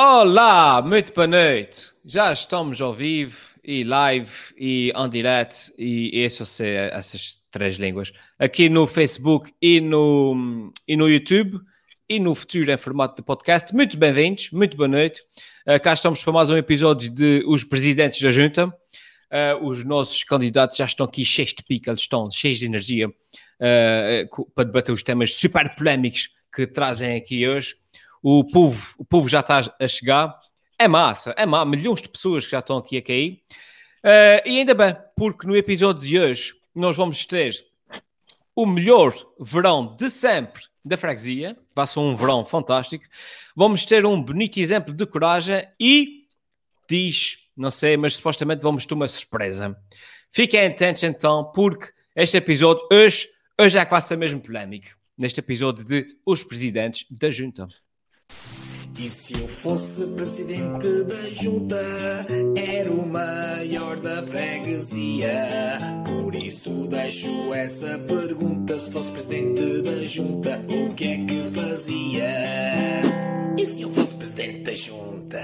Olá, muito boa noite. Já estamos ao vivo e live e em direto e isso essas três línguas aqui no Facebook e no, e no YouTube e no futuro em formato de podcast. Muito bem-vindos, muito boa noite. Uh, cá estamos para mais um episódio de Os Presidentes da Junta. Uh, os nossos candidatos já estão aqui cheios de pica, eles estão cheios de energia uh, para debater os temas super polémicos que trazem aqui hoje o povo, o povo já está a chegar. É massa, é massa, milhões de pessoas que já estão aqui a cair. Uh, e ainda bem, porque no episódio de hoje nós vamos ter o melhor verão de sempre da freguesia. Vai ser um verão fantástico. Vamos ter um bonito exemplo de coragem e diz, não sei, mas supostamente vamos ter uma surpresa. Fiquem atentos então, porque este episódio hoje, hoje é que vai ser mesmo polémico. Neste episódio de Os Presidentes da Junta. E se eu fosse presidente da junta, era o maior da freguesia. Por isso deixo essa pergunta: se fosse presidente da junta, o que é que fazia? E se eu fosse presidente da junta?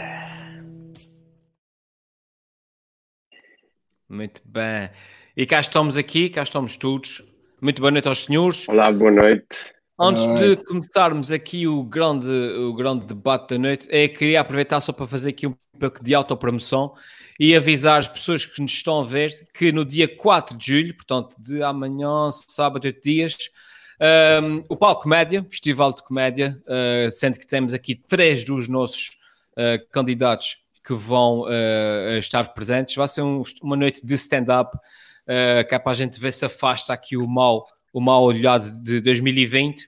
Muito bem. E cá estamos aqui, cá estamos todos. Muito boa noite aos senhores. Olá, boa noite. Antes de começarmos aqui o grande, o grande debate da noite, é queria aproveitar só para fazer aqui um pouco de autopromoção e avisar as pessoas que nos estão a ver que no dia 4 de julho, portanto, de amanhã, sábado, 8 dias, um, o Palco Comédia, Festival de Comédia, uh, sendo que temos aqui três dos nossos uh, candidatos que vão uh, estar presentes, vai ser um, uma noite de stand-up, uh, que é para a gente ver se afasta aqui o mal o mal olhado de 2020. Uh,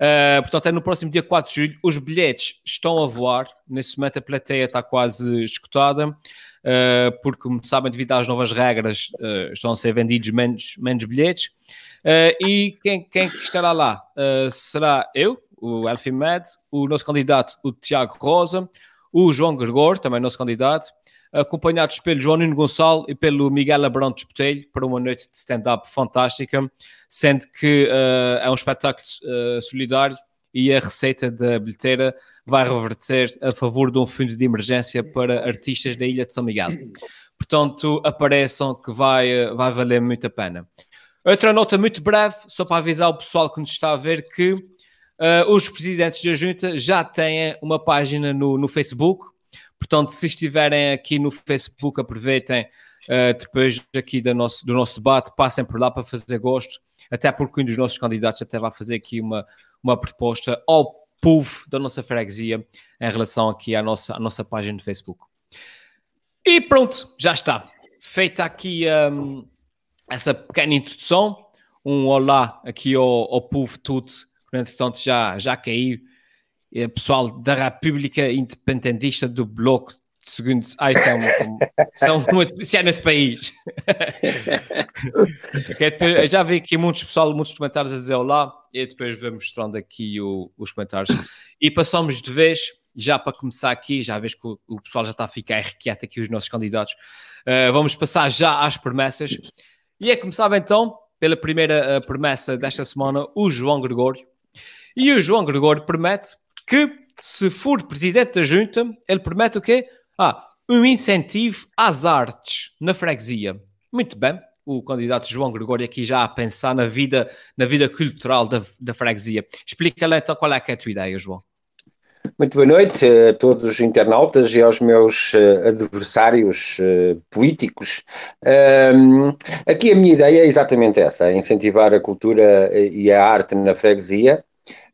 ah, portanto, é no próximo dia 4 de julho. Os bilhetes estão a voar. Nesse momento, a plateia está quase escutada, uh, porque, como sabem, devido às novas regras, uh, estão a ser vendidos menos, menos bilhetes. e quem, quem estará lá? será eu, o Elfimed, o nosso candidato, o Tiago Rosa, o João Gregor, também nosso candidato, acompanhados pelo João Nuno Gonçalo e pelo Miguel Abrão de para uma noite de stand-up fantástica, sendo que uh, é um espetáculo uh, solidário e a receita da bilheteira vai reverter a favor de um fundo de emergência para artistas da Ilha de São Miguel. Portanto, apareçam que vai, eh, vai valer muito a pena. Outra nota muito breve, só para avisar o pessoal que nos está a ver que uh, os presidentes da junta já têm uma página no, no Facebook, Portanto, se estiverem aqui no Facebook, aproveitem uh, depois aqui do nosso, do nosso debate, passem por lá para fazer gosto, até porque um dos nossos candidatos até vai fazer aqui uma, uma proposta ao povo da nossa freguesia em relação aqui à nossa, à nossa página no Facebook. E pronto, já está. Feita aqui um, essa pequena introdução, um olá aqui ao, ao povo tudo, entretanto já, já caiu é pessoal da República Independentista do Bloco de Segundos. Ai, são, são uma cena de país. okay, já vi aqui muitos pessoal, muitos comentários a dizer olá e depois vamos mostrando aqui o, os comentários. E passamos de vez, já para começar aqui, já vês que o, o pessoal já está a ficar requieto aqui, os nossos candidatos. Uh, vamos passar já às promessas. E é começar então pela primeira uh, promessa desta semana, o João Gregório. E o João Gregório promete que, se for presidente da junta, ele promete o quê? Ah, um incentivo às artes na freguesia. Muito bem, o candidato João Gregório aqui já a pensar na vida, na vida cultural da, da freguesia. Explica-lhe então qual é, é a tua ideia, João. Muito boa noite a todos os internautas e aos meus uh, adversários uh, políticos. Aqui a minha ideia é exatamente essa: incentivar a cultura e a arte na freguesia.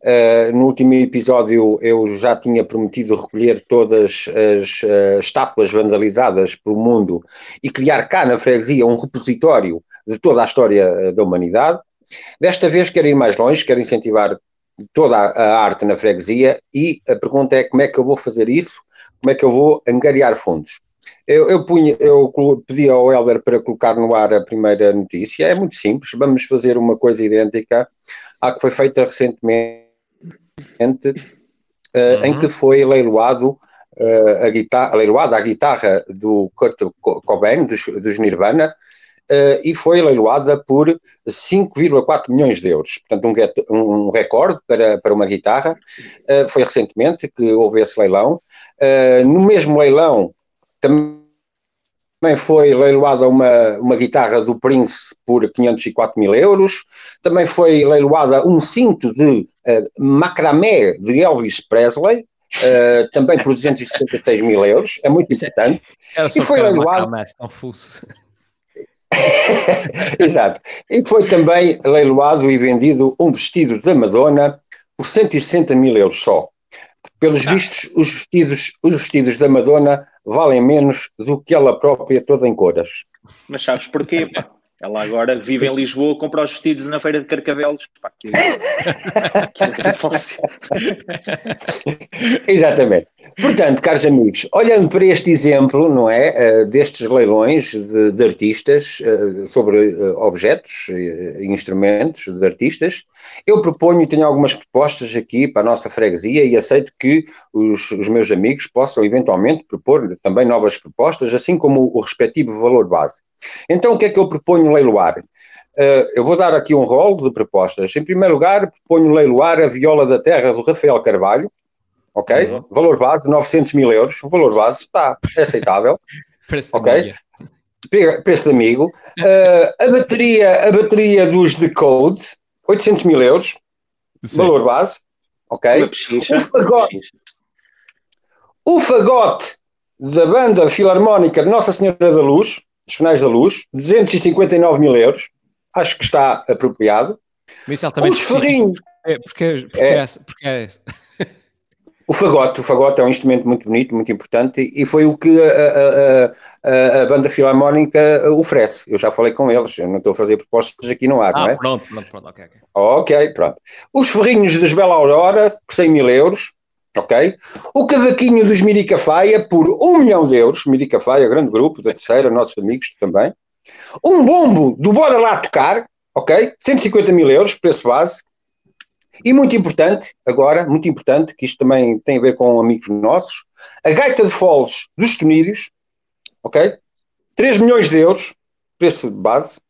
Uh, no último episódio eu já tinha prometido recolher todas as estátuas vandalizadas pelo mundo e criar cá na freguesia um repositório de toda a história eh, da humanidade. Desta vez quero ir mais longe, quero incentivar toda a, arte na freguesia e a pergunta é como é que eu vou fazer isso, como é que eu vou angariar fundos. Eu, eu, punha, eu pedi ao Helder para colocar no ar a primeira notícia. É muito simples. Vamos fazer uma coisa idêntica à que foi feita recentemente uh, em que foi leiloado uh, a guitarra, leiloada a guitarra do Kurt Cobain, dos, dos Nirvana, uh, e foi leiloada por 5,4 milhões de euros. Portanto, um, um recorde para, para uma guitarra. Uh, foi recentemente que houve esse leilão. Uh, no mesmo leilão, também foi leiloada uma, uma guitarra do Prince por 504 mil euros. Também foi leiloada um cinto de macramé de Elvis Presley, uh, também por 276 mil euros, é muito é- importante. É, e foi leiloado. Exato. E foi também leiloado e vendido um vestido da Madonna por 160 mil euros só. Pelos ah. vistos, os vestidos, os vestidos da Madonna valem menos do que ela própria toda em cores. Mas sabes porquê? Pá? Ela agora vive em Lisboa, compra os vestidos na feira de Carcavelos. Pá, que, Exatamente. Portanto, caros amigos, olhando para este exemplo, não é, uh, destes leilões de, de artistas uh, sobre uh, objetos e instrumentos de artistas, eu proponho e tenho algumas propostas aqui para a nossa freguesia e aceito que os, os meus amigos possam eventualmente propor também novas propostas, assim como o, o respectivo valor base. Então, o que é que eu proponho leiloar? Uh, eu vou dar aqui um rol de propostas. Em primeiro lugar, proponho leiloar a viola da terra do Rafael Carvalho, ok? Uhum. Valor base, 900 mil euros. O valor base está é aceitável. Preço ok? Preço de amigo. Uh, a, bateria, a bateria dos Decode, 800 mil euros. Sim. Valor base, ok? O fagote, o fagote da banda filarmónica de Nossa Senhora da Luz, dos finais da luz, 259 mil euros, acho que está apropriado. Isso é altamente Os ferrinhos. É, porque, porque, é. é, porque é o fagote, o fagote é um instrumento muito bonito, muito importante e foi o que a, a, a, a, banda filarmónica oferece. Eu já falei com eles, eu não estou a fazer propostas aqui no ar, ah, não é? pronto, pronto, pronto, ok. Ok, pronto. Os ferrinhos das Bela Aurora, por 100 mil euros, ok? O cavaquinho dos Miricafaia por 1 milhão de euros, Miricafaia, grande grupo da terceira, nossos amigos também. Um bombo do Bora Lá Tocar, ok? 150 mil euros, preço base. E muito importante, agora, muito importante, que isto também tem a ver com amigos nossos, a gaita de foles dos Tunídeos, ok? 3 milhões de euros, preço base.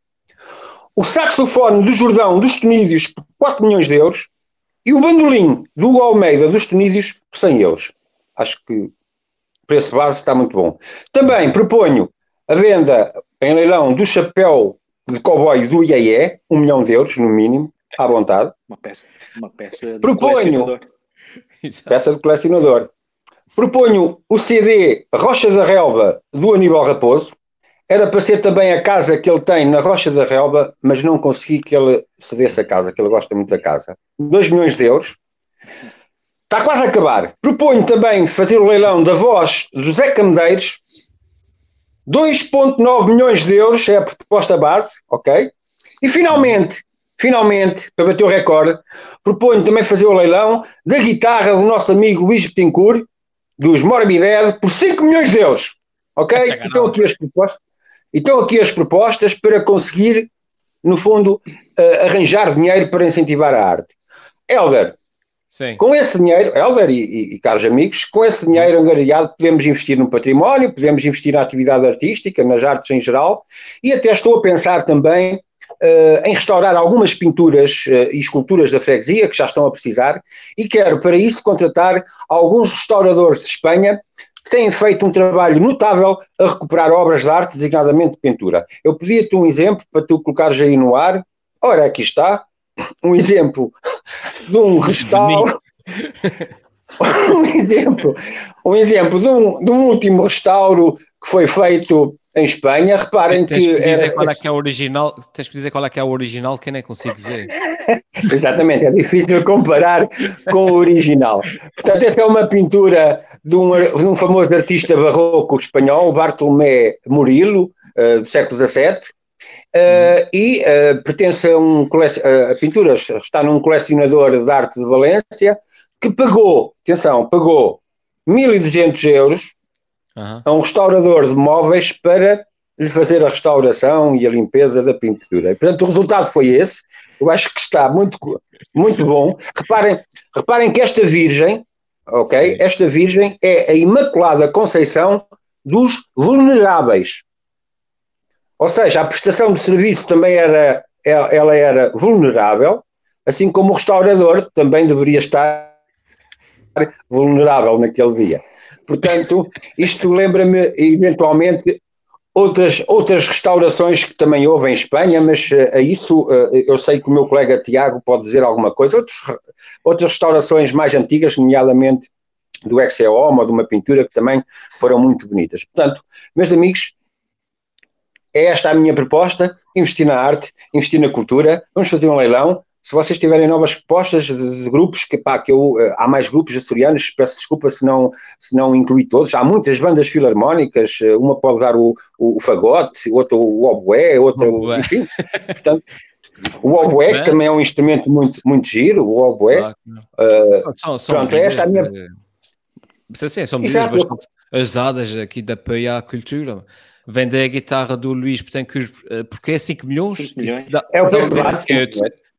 O saxofone do Jordão dos Tunídeos por 4 milhões de euros. E o bandolim do Almeida dos Tunídeos por 100 euros. Acho que o preço base está muito bom. Também proponho a venda em leilão do chapéu de cowboy do IAE, 1 milhão de euros no mínimo, à vontade. Uma peça, uma peça de proponho, colecionador. Peça de colecionador. Proponho o CD Rocha da Relva do Aníbal Raposo, era para ser também a casa que ele tem na Rocha da Relva, mas não consegui que ele cedesse a casa, que ele gosta muito da casa. 2 milhões de euros. Está quase a acabar. Proponho também fazer o leilão da voz do Zé Camedeiros. 2,9 milhões de euros é a proposta base, ok? E finalmente, finalmente, para bater o recorde, proponho também fazer o leilão da guitarra do nosso amigo Luís Betancourt, dos Morbidez, por 5 milhões de euros. Ok? Então aqui as propostas. Então, aqui as propostas para conseguir, no fundo, uh, arranjar dinheiro para incentivar a arte. Helder, Sim. com esse dinheiro, Helder e, e, e, caros amigos, com esse dinheiro angariado podemos investir no património, podemos investir na atividade artística, nas artes em geral, e até estou a pensar também Uh, em restaurar algumas pinturas uh, e esculturas da freguesia que já estão a precisar e quero para isso contratar alguns restauradores de Espanha que têm feito um trabalho notável a recuperar obras de arte, designadamente pintura. Eu pedia-te um exemplo para tu colocares aí no ar. Ora, aqui está. Um exemplo de um restauro. um exemplo, um exemplo de um, de um último restauro que foi feito em Espanha, reparem tens que. que dizer era... qual é que é o original, tens que dizer qual é que é o original que eu nem consigo ver. Exatamente, é difícil comparar com o original. Portanto, esta é uma pintura de um, de um famoso artista barroco espanhol, Bartolomé Murilo, uh, do século XVII, uh, uhum. e uh, pertence a um a pintura está num colecionador de arte de Valência que pagou, atenção, pagou 1.200 euros uhum. a um restaurador de móveis para lhe fazer a restauração e a limpeza da pintura. E, portanto, o resultado foi esse. Eu acho que está muito, muito bom. Reparem, reparem que esta Virgem, ok? Sim. Esta Virgem é a Imaculada Conceição dos Vulneráveis. Ou seja, a prestação de serviço também era, ela era vulnerável, assim como o restaurador também deveria estar vulnerável naquele dia. Portanto, isto lembra-me eventualmente outras, outras restaurações que também houve em Espanha, mas uh, a isso uh, eu sei que o meu colega Tiago pode dizer alguma coisa. Outros, outras restaurações mais antigas, nomeadamente do Exeoma, ou de uma pintura que também foram muito bonitas. Portanto, meus amigos, é esta a minha proposta: investir na arte, investir na cultura. Vamos fazer um leilão. Se vocês tiverem novas propostas de, de grupos, que, pá, que eu, uh, há mais grupos açorianos, peço desculpa se não, se não incluí todos. Há muitas bandas filarmónicas, uh, uma pode dar o, o, o fagote, outra o oboé, outra, o, enfim. Portanto, o oboé, que também é um instrumento muito, muito giro, o oboé. Claro. Uh, são, são pronto, esta é a minha. Sim, são medidas bastante usadas aqui de apoiar a cultura vender a guitarra do Luís porque é 5 milhões. 5 milhões. Dá, é o preço básico.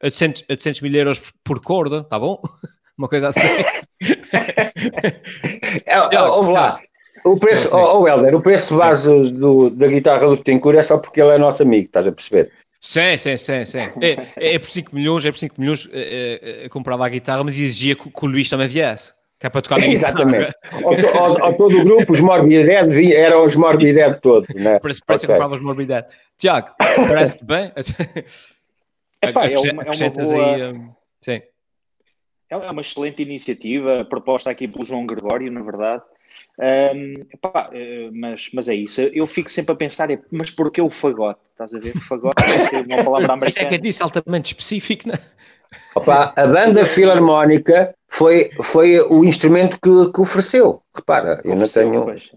É 800, 800 mil euros por corda, tá bom? Uma coisa assim. é, ouve lá. O preço, oh, oh Helder, o preço base do, da guitarra do Betancourt é só porque ele é nosso amigo, estás a perceber? Sim, sim, sim, sim. É, é, é por 5 milhões, é por 5 milhões, é, é, é, comprava a guitarra, mas exigia que, que o Luís também viesse. Que é para tocar Exatamente. ao, ao, ao, todo o grupo, os Morbided eram os Morbided todos. Né? Parece, parece okay. que comprava os Morbided. Tiago, parece-te bem? Epá, é, uma, é uma boa... Aí, um... Sim. É uma excelente iniciativa, proposta aqui pelo João Gregório, na verdade. Um, epá, eh, mas, mas é isso. Eu fico sempre a pensar, é, mas porquê o fagote? Estás a ver? Fagote é uma palavra americana. Isso é que é disso altamente específico, não é? Opa, a banda filarmónica foi, foi o instrumento que, que ofereceu. Repara, eu não tenho. Pois.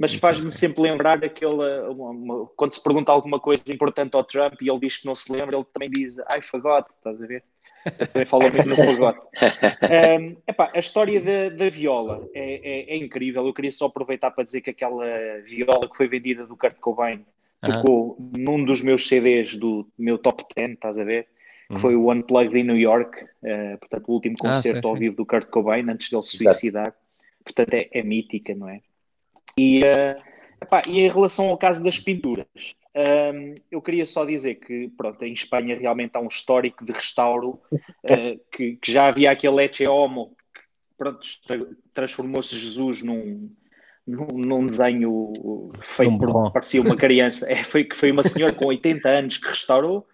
Mas faz-me sempre lembrar aquela. Uma, uma, quando se pergunta alguma coisa importante ao Trump e ele diz que não se lembra, ele também diz I forgot, estás a ver? Ele também fala muito no forgot. Um, epá, a história da, da viola é, é, é, incrível. Eu queria só aproveitar para dizer que aquela viola que foi vendida do Kurt Cobain tocou num dos meus CDs do meu top 10, estás a ver? que uhum. foi o Unplugged in New York, uh, portanto, o último ah, concerto ah, ao vivo do Kurt Cobain antes dele se suicidar. Portanto, é, é, mítica, não é? E, uh, epá, e em relação ao caso das pinturas, um, ehm, eu queria só dizer que, pronto, em Espanha realmente há um histórico de restauro uh, que, que, já havia aquele Ecce Homo, que, pronto, transformou-se Jesus num, num, num, desenho feito por, parecia uma criança, é, foi, que foi uma senhora com 80 anos que restaurou,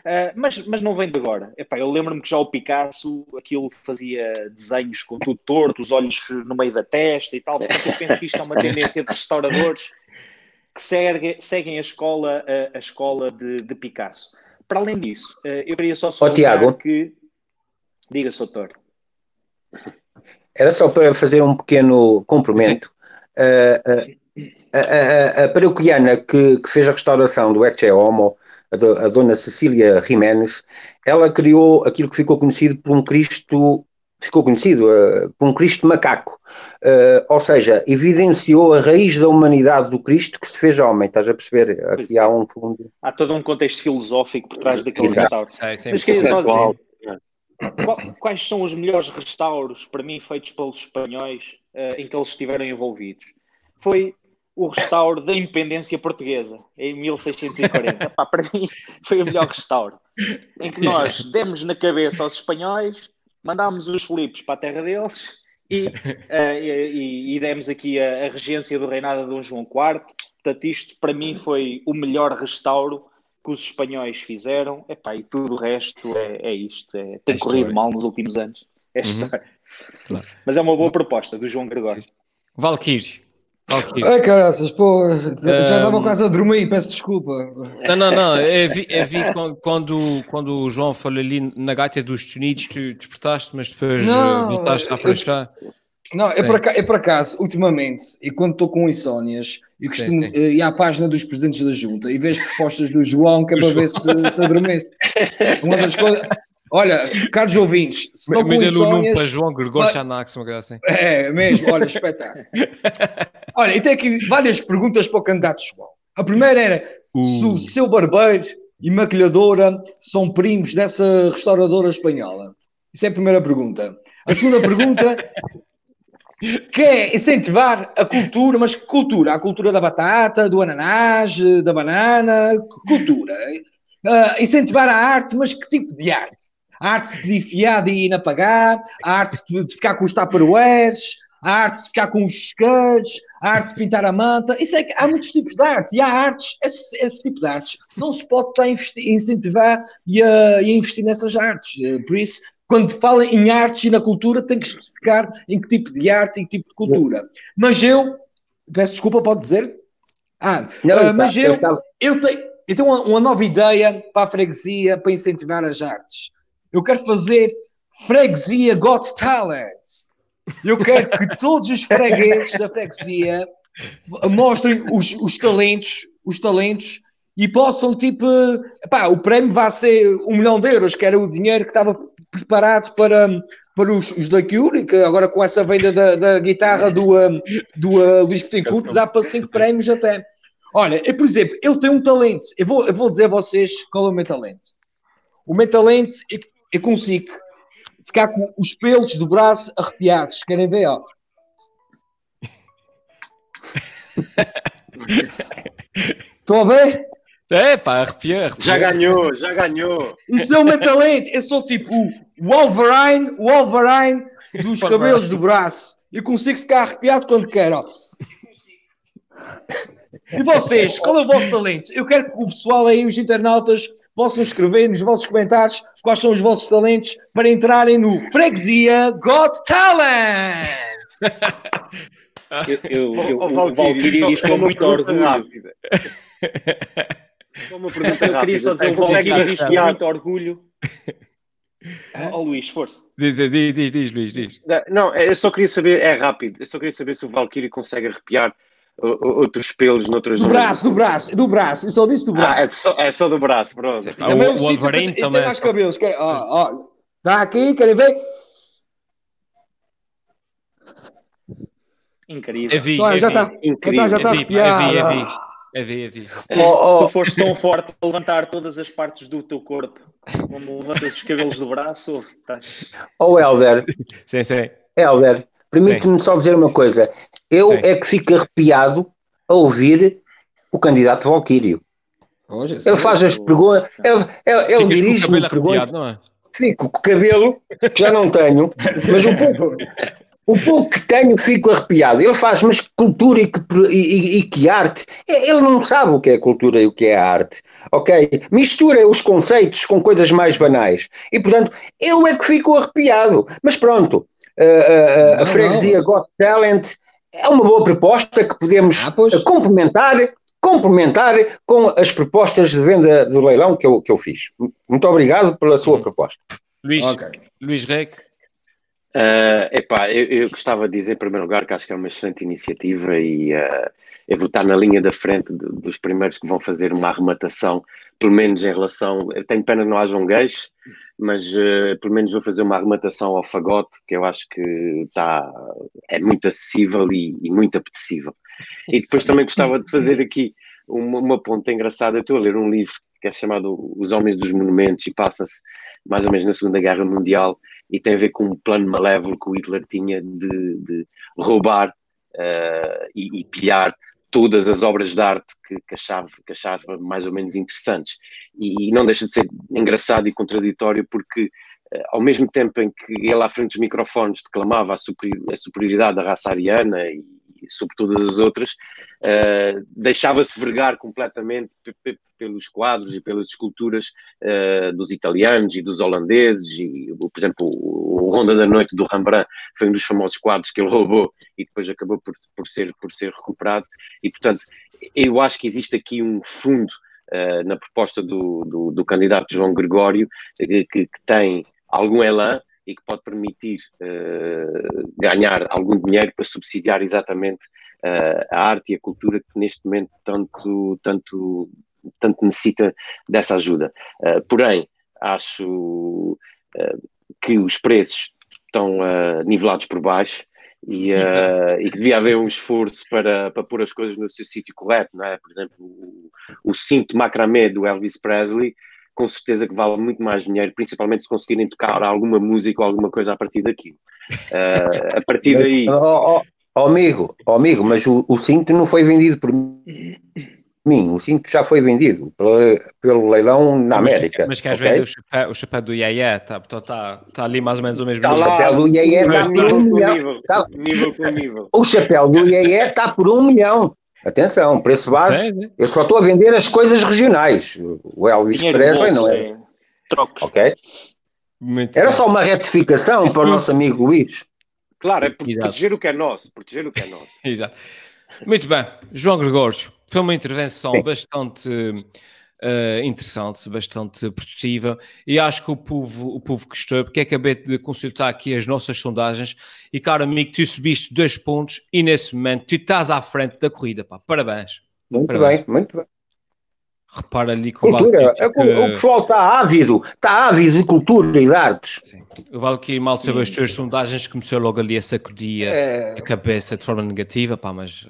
Uh, mas, mas não vem de agora. Epá, eu lembro-me que já o Picasso, aquilo fazia desenhos com tudo torto, os olhos no meio da testa e tal. Portanto, eu penso que isto é uma tendência de restauradores que segue, seguem a escola, a, a escola de, de, Picasso. Para além disso, uh, eu queria só oh, Tiago. que... Diga, Soutor. Era só para fazer um pequeno cumprimento. Uh, a, a, a, paroquiana que, que, fez a restauração do Ecce Homo a, dona Cecília Jiménez, ela criou aquilo que ficou conhecido por um Cristo ficou conhecido uh, por um Cristo macaco, uh, ou seja, evidenciou a raiz da humanidade do Cristo que se fez homem, estás a perceber? Aqui há um fundo. Há todo um contexto filosófico por trás daquele restauro. Mas queria só dizer, quais são os melhores restauros, para mim, feitos pelos espanhóis uh, em que eles estiveram envolvidos? Foi o restauro da independência portuguesa, em 1640. Pá, para mim foi o melhor restauro. Em que nós demos na cabeça aos espanhóis, mandámos os Filipes para a terra deles e, uh, e, e, demos aqui a, a, regência do reinado de Dom João IV. Portanto, isto para mim foi o melhor restauro que os espanhóis fizeram. Epá, e tudo o resto é, é isto. É, tem é corrido mal nos últimos anos. É uhum. claro. Mas é uma boa proposta do João Gregório. Valkyrie. Okay. Ai, caraças, pô, já estava um... quase a dormir, peço desculpa. Não, não, não, eu vi, eu vi quando, quando o João falou ali na gaita dos Tunidos, tu despertaste, mas depois não, voltaste a afrouxar. Não, é para, é para acaso, ultimamente, e quando estou com insónias, eu costumo sim, sim. ir à página dos presidentes da junta e vejo propostas do João que é para ver se, se. Uma das coisas, Olha, caros ouvintes, se não com insónias... para João Gregor Xanax, uma coisa assim. É, mesmo, olha, espetáculo. olha, e tem aqui várias perguntas para o candidato João. A primeira era uh. se o seu barbeiro e maquilhadora são primos dessa restauradora espanhola. Isso é a primeira pergunta. A segunda pergunta que é incentivar a cultura, mas que cultura? A cultura da batata, do ananás, da banana, cultura. Uh, incentivar a arte, mas que tipo de arte? A arte de enfiar e inapagar, a arte de ficar com os tupperwares, a arte de ficar com os isqueiros, a arte de pintar a manta. Isso é que há muitos tipos de arte e há artes, esse, esse tipo de artes não se pode estar a incentivar e a, e a investir nessas artes. Por isso, quando fala em artes e na cultura, tem que especificar em que tipo de arte e que tipo de cultura. Mas eu, peço desculpa, pode dizer? Ah, não, uh, mas eu, eu, tenho, eu tenho uma, uma, nova ideia para a freguesia para incentivar as artes. Eu quero fazer freguesia Got Talent. Eu quero que todos os fregueses da freguesia mostrem os, os talentos, os talentos e possam, tipo, pá, o prémio vai ser um milhão de euros, que era o dinheiro que estava preparado para, para os, os da Cure, que agora com essa venda da, da guitarra do, do uh, Luís Petincourt dá para cinco prémios até. Olha, eu, por exemplo, eu tenho um talento, eu vou, eu vou dizer a vocês qual é o meu talento. O meu talento é que eu consigo ficar com os pelos do braço arrepiados. Querem ver, ó? Estão a ver? É, pá, arrepia, arrepia. Já ganhou, já ganhou. Isso é o meu talento. Eu sou tipo o Wolverine, Wolverine dos cabelos do braço. Eu consigo ficar arrepiado quando quero. E vocês, qual é o vosso talento? Eu quero que o pessoal aí, os internautas, possam escrever nos vossos comentários quais são os vossos talentos para entrarem no Freguesia Got Talent! eu, eu, eu, o Valkyrie diz com muito orgulho. Uma pergunta eu queria só dizer, o Valkyrie diz com muito orgulho. Ó oh, Luís, força. Diz, diz, diz, diz, Luís, diz. Não, eu só queria saber, é rápido, eu só queria saber se o Valkyrie consegue arrepiar outros pelos noutras Do braço, do braço, do braço, eu só disse do braço. Ah, é, só, é só do braço, pronto. Ah, também o, o Wolverine também. Tem mais cabelos, quer, ó, ó, tá aqui, querem ver? Incrível. É vi, Só, é já está, incrível. Já está arrepiado. É vi, é vi. É vi, é vi. Oh, Se tu fores tão forte a levantar todas as partes do teu corpo, como levantas os cabelos do braço, estás... Oh, Helder. sim, sim. Helder, permite-me só dizer uma coisa. Eu sim. é que fico arrepiado a ouvir o candidato Valquírio. Ele faz as perguntas, ele, ele, ele dirige-me perguntas. Não é? Fico com o cabelo, que já não tenho, mas um pouco, o pouco que tenho fico arrepiado. Ele faz, mas que cultura e que, e, e, que arte? Ele não sabe o que é cultura e o que é arte, ok? Mistura os conceitos com coisas mais banais. E, portanto, eu é que fico arrepiado. Mas pronto, a, a, a freguesia Got Talent é uma boa proposta que podemos ah, complementar, complementar com as propostas de venda do leilão que eu, que eu fiz. Muito obrigado pela sua uhum. proposta. Luís, okay. Luís Rec. Uh, epá, eu, eu, gostava de dizer, em primeiro lugar, que acho que é uma excelente iniciativa e uh, eu vou estar na linha da frente de, dos primeiros que vão fazer uma arrematação, pelo menos em relação. Eu tenho pena que não haja um gays, mas uh, pelo menos vou fazer uma arrematação ao fagote, que eu acho que está é muito acessível e, e muito apetecível. E depois também gostava de fazer aqui uma, uma ponta engraçada. Eu estou a ler um livro que é chamado Os Homens dos Monumentos e passa-se mais ou menos na Segunda Guerra Mundial e tem a ver com um plano malévolo que o Hitler tinha de, de roubar uh, e, e, pilhar todas as obras de arte que, que, achava, que achava mais ou menos interessantes. E, e não deixa de ser engraçado e contraditório porque uh, ao mesmo tempo em que ele à frente dos microfones declamava a, superior, a superioridade da raça ariana e sobre todas as outras, uh, deixava-se vergar completamente pelos quadros e pelas esculturas uh, dos italianos e dos holandeses, e, por exemplo, o, Ronda da Noite do Rembrandt foi um dos famosos quadros que ele roubou e depois acabou por, por, ser, por ser recuperado, e portanto, eu acho que existe aqui um fundo uh, na proposta do, do, do, candidato João Gregório que, que tem algum elan, e que pode permitir uh, ganhar algum dinheiro para subsidiar exatamente uh, a arte e a cultura que neste momento tanto, tanto, tanto necessita dessa ajuda. Uh, porém, acho que os preços estão nivelados por baixo e, e, que devia haver um esforço para, para pôr as coisas no seu sítio correto, não é? Por exemplo, o, o cinto macramé do Elvis Presley com certeza que vale muito mais dinheiro, principalmente se conseguirem tocar alguma música ou alguma coisa a partir daquilo. Uh, a partir daí. Oh, oh, oh, amigo, oh, amigo, mas o, o cinto não foi vendido por mim, o cinto já foi vendido pelo, pelo leilão na América. Mas queres okay? ver o chapéu, o chapéu do Iaia? Está tá, tá ali mais ou menos o mesmo tá O chapéu do Iaia está por um milhão. Nível, tá, nível com nível. O chapéu do Iaia está por um milhão. Atenção, preço base. Eu só estou a vender as coisas regionais. O Elvis Presley não é. Trocos. Ok? Muito Era bem. só uma retificação Sim, para o nosso amigo Luís. Claro, é proteger o que é nosso. Proteger o que é nosso. Exato. Muito bem. João Gregório, foi uma intervenção Sim. bastante uh, interessante, bastante produtiva e acho que o povo, o povo gostou, porque acabei de consultar aqui as nossas sondagens e, caro amigo, tu subiste dois pontos e nesse momento tu estás à frente da corrida, pá. Parabéns. Muito Parabéns. bem, muito bem. Repara ali com cultura. o que... O pessoal está ávido, está ávido de cultura e de artes. Sim. O Valkyrie mal sobre as tuas sondagens começou logo ali a sacudir é... a cabeça de forma negativa, pá, mas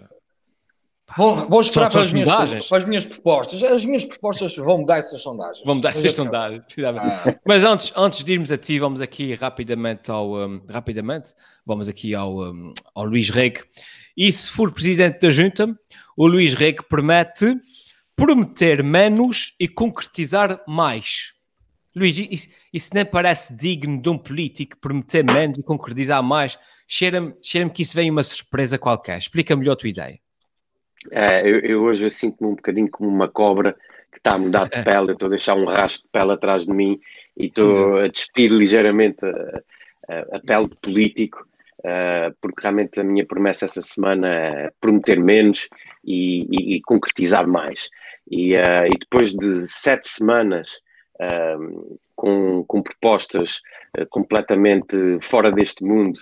Vou, vou esperar para as, minhas, para as, minhas, propostas. As minhas propostas vão mudar essas sondagens. Vão mudar essas sondagens. Ah. Mas antes, antes de irmos a ti, vamos aqui rapidamente ao. Um, rapidamente, vamos aqui ao, um, ao Luís Reg. E se for presidente da junta, o Luís Reg promete prometer menos e concretizar mais. Luís, isso, isso nem parece digno de um político prometer menos e concretizar mais. Cheira-me cheira que isso vem uma surpresa qualquer. Explica melhor a tua ideia. É, eu, eu, hoje eu sinto-me um bocadinho como uma cobra que está a mudar de pele, eu estou a deixar um rastro de pele atrás de mim e estou a despir ligeiramente a, a, a pele de político, uh, porque realmente a minha promessa essa semana é prometer menos e, e, e concretizar mais. E, uh, e, depois de sete semanas uh, com, com, propostas completamente fora deste mundo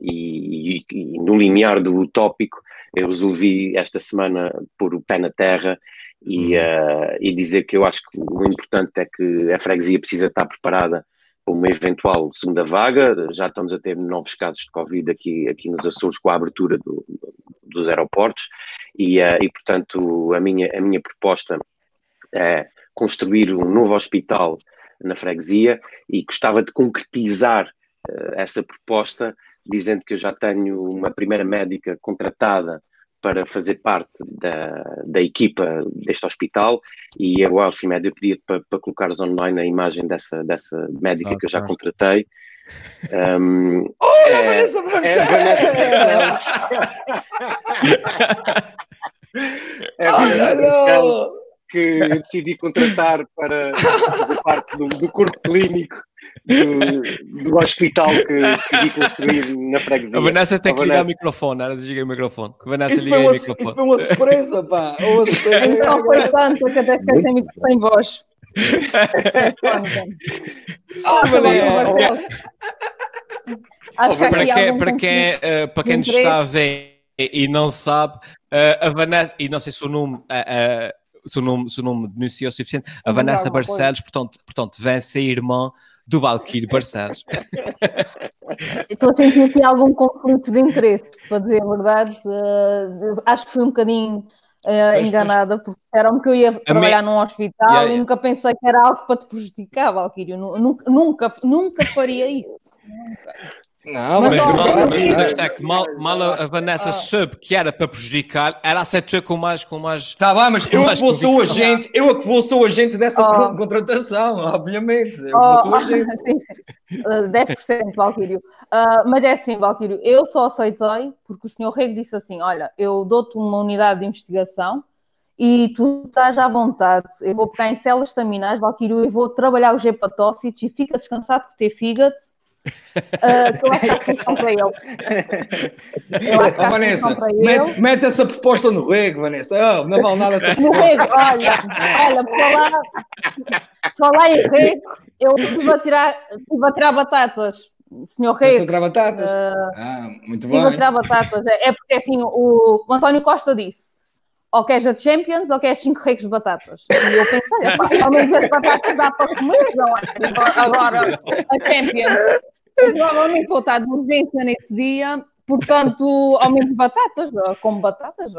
e, e, no limiar do utópico, eu resolvi esta semana pôr o pé na terra e, uh, e dizer que eu acho que o importante é que a freguesia precisa estar preparada para uma eventual segunda vaga. Já estamos a ter novos casos de Covid aqui, aqui nos Açores com a abertura do, dos aeroportos e, uh, e, portanto, a minha, a minha proposta é construir um novo hospital na freguesia e gostava de concretizar uh, essa proposta dizendo que eu já tenho uma primeira médica contratada para fazer parte da, da equipa deste hospital e a Welsh Med pedi para, para colocares online a imagem dessa, dessa médica ah, que eu já contratei. Um, oh, é, Vanessa É Vanessa é Vanessa que eu decidi contratar para fazer parte do, do corpo clínico do, do hospital que decidi construir na freguesia. A Vanessa tem que ligar o microfone, era desligar o microfone. A Vanessa isso, liga foi uma, o microfone. isso foi uma surpresa, pá. Uma Então foi tanto que até fiquei sem, sem voz. oh, Acho que para quem, para quem, uh, para quem nos está a ver e não sabe, uh, a Vanessa, e não sei se o nome, uh, se o nome, se o nome denunciou o suficiente, a Vanessa Barcelos, portanto, portanto, vem ser irmã do Valkyrie Barcelos. Estou a sentir aqui algum conflito de interesse, para dizer a verdade. Uh, acho que fui um bocadinho uh, enganada, porque disseram que eu ia trabalhar num hospital yeah, yeah. e nunca pensei que era algo para te prejudicar, Valkyrie. Nunca, nunca, nunca faria isso. Nunca. Não, mas, mas, mal, mas é que mal, mal a Vanessa ah. soube que era para prejudicar, ela aceitou com mais. Com mais tá bem, mas eu é que vou ser o agente, eu é que vou ser o agente dessa oh. contratação, obviamente. Eu oh. vou ser o agente. sim, sim. 10% Valquírio. Uh, mas é assim, Valquírio, eu só aceitei porque o senhor Rego disse assim: olha, eu dou-te uma unidade de investigação e tu estás à vontade. Eu vou pegar em células estaminais, Valquírio, eu vou trabalhar os hepatócitos e fica descansado por ter fígado Uh, eu acho que são para ele. Eu acho que oh, Vanessa, mete, mete, essa proposta no rego, Vanessa. Oh, não vale nada essa No rego, olha, olha, falar, falar em rego, eu estive a tirar, estive a tirar batatas. Senhor Rego. Estive a tirar batatas? Uh, ah, muito bem. Estive a tirar batatas. É, é porque assim, o, o António Costa disse ou queres a Champions ou queres 5 recos de batatas. E eu pensei, ao menos as batatas dá para comer, não é? Agora, a Champions. Provavelmente vou estar de urgência nesse dia, portanto, ao menos batatas, como batatas.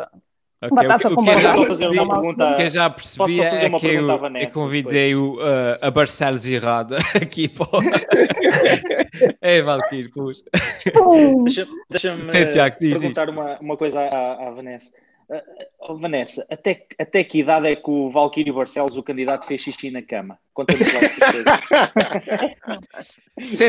Okay, Batata o que, com o que já batata. percebi, Uma pergunta- o que eu já percebi é que eu, eu convidei o, uh, a Barcelos errada aqui para o... É, Valkyrie. Deixa- Deixa-me diz, perguntar uma, uma coisa à, à Vanessa. Ah, oh, Vanessa, até, que- até que idade é que o Valquírio Barcelos, o candidato, fez xixi na cama? Conta-nos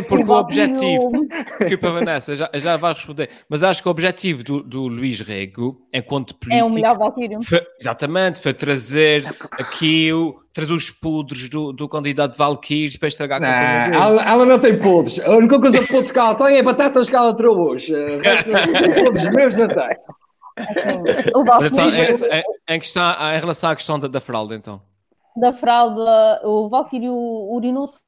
porque o objetivo... Desculpa, Vanessa, já, já vai responder. Mas acho que o objetivo do, do Luís Rego, enquanto político... É o melhor Valkyrio. Foi- exatamente, foi trazer aqui o, trazer os podres do, do candidato de Valkyries para estragar a Não, campanha dele. ela, ela não tem podres. A única coisa que podre que ela tem é batatas que ela trouxe Podres meus não tem. Assim, o Mas então, Valkyrio em, em- em questão, em relação à questão da, da fralda, então. da fralda, o Valkyrio urinou-se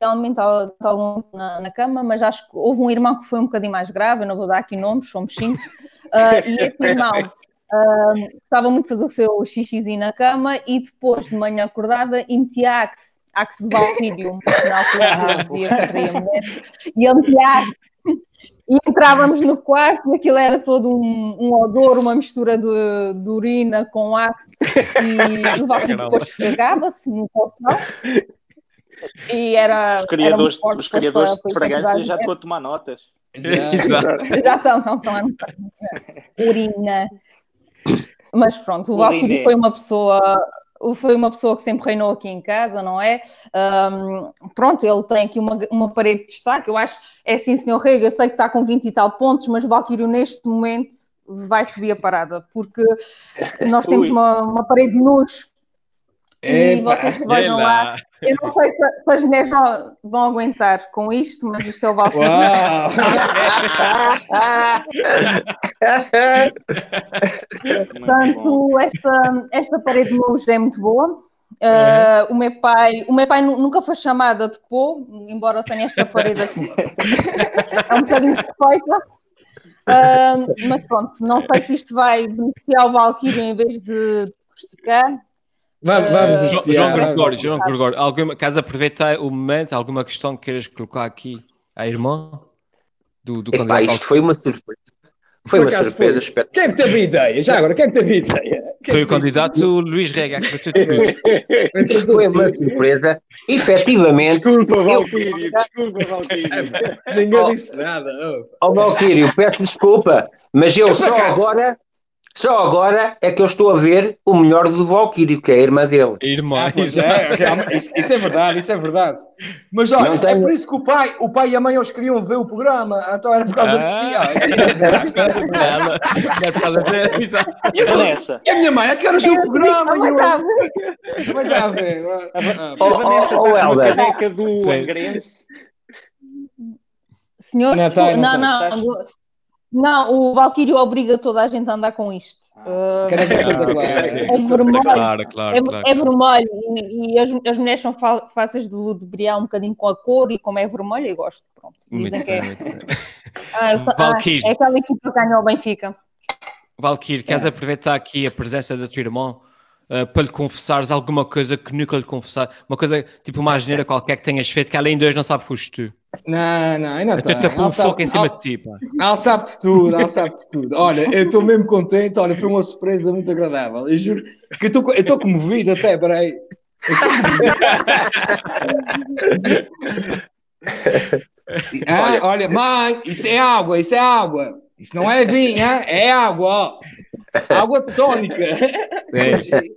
realmente algum na, na cama, mas acho que houve um irmão que foi um bocadinho mais grave, eu não vou dar aqui nomes, somos cinco, ah, e esse irmão ah, gostava muito de fazer o seu xixizinho na cama e depois de manhã acordava e metia Axe, Axe de Valkyrio, um sinal que dizia que queria mulher, e ele metia Axe. E entrávamos no quarto e aquilo era todo um, um odor, uma mistura de, de urina com Axe e o Valkyrio depois esfregava-se no colchão e era. Os criadores, era muito os criadores para- de para fragrâncias já estão a tomar notas. Já. Exato. Já estão, estão, a notar. Urina. Mas pronto, o. Valkyrie foi uma pessoa. Foi uma pessoa que sempre reinou aqui em casa, não é? Ahm, pronto, ele tem aqui uma, uma parede de destaque. Eu acho, é assim, senhor Rega, eu sei que está com 20 e tal pontos, mas o Valkyrie neste momento vai subir a parada, porque nós temos uma, uma parede de luz e vocês que vejam lá. Eu não sei se, as mulheres vão, vão aguentar com isto, mas isto é o. Uau! Bom. Portanto, esta, esta parede de luz é muito boa. Uh, o, meu pai, o meu pai nu- nunca foi chamada de pô, embora tenha esta parede assim. é um bocadinho perfeita. Uh, mas pronto, não sei se isto vai beneficiar o Valkyrie em vez de prejudicar. Vamos, vamos Eh, João, iniciar, João vamos. Gregório, João Gregório, alguma, queres aproveitar o momento, alguma questão que queiras colocar aqui à irmã do, do Epá, candidato? isto foi uma surpresa. Foi uma surpresa foi. Quem é que teve a ideia? Já agora, quem é que teve a ideia? Quem Foi o candidato Luís Rega, que bateu tudo. Isto foi uma surpresa. Efetivamente, Desculpa, Valkyrie, desculpa, Valkyrie. Ninguém disse nada. oh. Ó Valquírio, peço desculpa, mas eu só agora, só agora é que eu estou a ver o melhor do Valquírio, que é a irmã dele. Irmã, Ah, pois é, isso, isso é verdade, isso é verdade. Mas olha, Não tenho- é por isso que o pai, o pai e a mãe eles queriam ver o programa, então era por causa Ah. tio. Isso é verdade. Ela, não é por causa. E, eu- e a minha mãe, a que viu o programa? E. Vai dar a ver. a, Ah, Va- Oh, a Vanessa oh, oh, está com uma Helder. caneca do. Angrense. Senhor, Não tá, não, não não, o Valkyrie obriga toda a gente a andar com isto. Ah. Uh, Ah. É vermelho. Claro, É, claro, claro. é vermelho e, e as, as mulheres são fáceis de ludibriar um bocadinho com a cor e como é vermelho eu gosto. Pronto. Muito Dizem que é, bem. ah, ah, é aquela equipa que ganhou o Benfica. Valkyrie, queres É. aproveitar aqui a presença do teu irmão uh, para lhe confessares alguma coisa que nunca lhe confessar? Uma coisa, tipo uma asneira qualquer que tenhas feito que além de hoje não sabe que foste tu. Não, não, ainda Até está. te um foco em cima de ti, pá. Ela sabe de tudo, ela sabe de tudo. Olha, eu estou mesmo contente, olha, foi uma surpresa muito agradável. Eu juro que eu estou comovido até, peraí. Ah, olha, mãe, isso é água, isso é água. Isso não é vinho, hein? é água, ó. Água tónica. Sim.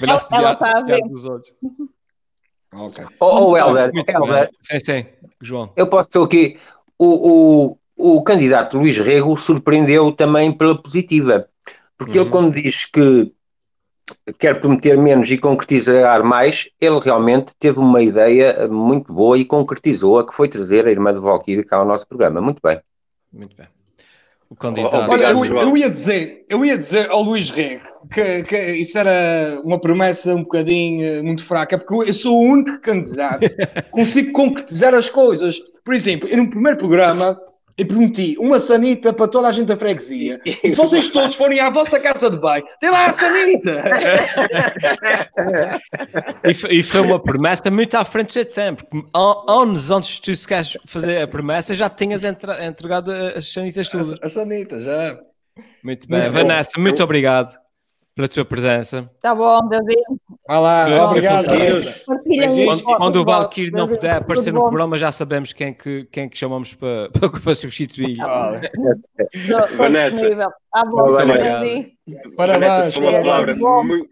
Braço de Ela ar, está a ver. dos olhos. Ok. Ó oh, Helder, Muito Helder, bem. Sim, sim, João. eu posso dizer aqui, o, o, o candidato Luís Rego surpreendeu também pela positiva, porque ele Uhum. quando diz que quer prometer menos e concretizar mais, ele realmente teve uma ideia muito boa e concretizou-a, que foi trazer a irmã de Valkyrie cá ao nosso programa. Muito bem. Muito bem. O candidato. Olha, eu, eu ia dizer, eu ia dizer ao Luís Rego que, que isso era uma promessa um bocadinho eh, muito fraca, porque eu sou o único candidato que consigo concretizar as coisas. Por exemplo, eu no primeiro programa eu prometi uma sanita para toda a gente da freguesia. E se vocês todos forem à vossa casa de banho, tem lá a sanita! E, foi- e foi uma promessa muito à frente do seu tempo. Anos antes de tu se queres fazer a promessa, já tinhas entra- entregado as sanitas A, todas. a sanita, já. Muito bem. Muito Vanessa, bom. muito obrigado pela tua presença. Tá bom, David. Vai lá, obrigado. Quando, quando o Valkyrie não puder aparecer no programa, já sabemos quem que, quem que chamamos para, para, para substituir. Ah, Vanessa. Tá bom. Parabéns. Vanessa, palavra. Muito,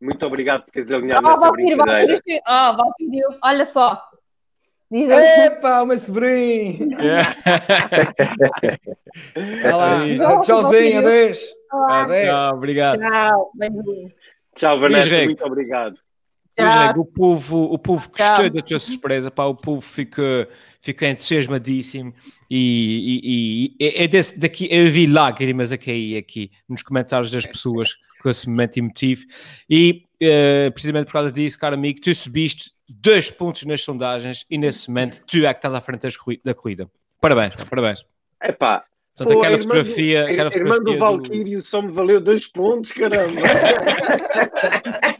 muito obrigado por teres alinhado ah, Valkyrie, brincadeira. Ah, Valkyrie, olha só. Diz Epa, o meu sobrinho! Yeah. Vai lá, tchauzinho, adeus. Tchau, obrigado. Tchau, Tchau, Vanessa, muito obrigado. Tchau. O povo, o povo gostou da tua surpresa, pá, o povo fica, fica entusiasmadíssimo e, e, e é desse, daqui, eu vi lágrimas a cair aqui nos comentários das pessoas com esse momento emotivo e uh, precisamente por causa disso, caro amigo, tu subiste dois pontos nas sondagens e nesse momento tu é que estás à frente da corrida. Parabéns, parabéns. Epá, Portanto, Pô, aquela fotografia. Do, aquela irmã do Valkyrio do... só me valeu dois pontos, caramba.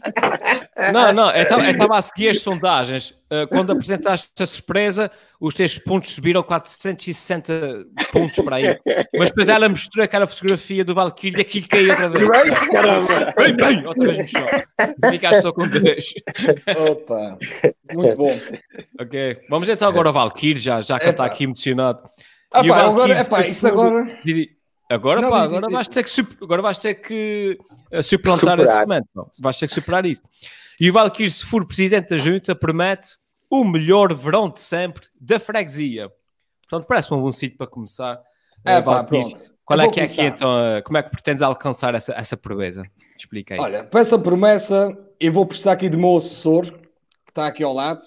Não, não, eu estava a seguir as sondagens. Uh, quando apresentaste a surpresa, os teus pontos subiram 460 pontos para aí. Mas depois ela mostrou aquela fotografia do Valkyrie e aquilo caiu outra vez. Caramba! Bem, bem, outra vez chão. Ficaste só com dois. Opa, muito bom. Ok, vamos então agora ao Valkyrie, já, já que ele está aqui emocionado. Ah, pá, agora, é pá, isso agora. Agora, não, pá, agora vais ter que, agora vais ter que suplantar esse momento. Não. Vais ter que superar isso. E o Valkyrie, se for presidente da junta, promete o melhor verão de sempre da freguesia. Portanto, parece-me um bom sítio para começar. É, uh, pá, pronto. Qual é que é aqui então? Uh, como é que pretendes alcançar essa, essa proeza? Explica aí. Olha, para essa promessa, eu vou precisar aqui do meu assessor, que está aqui ao lado.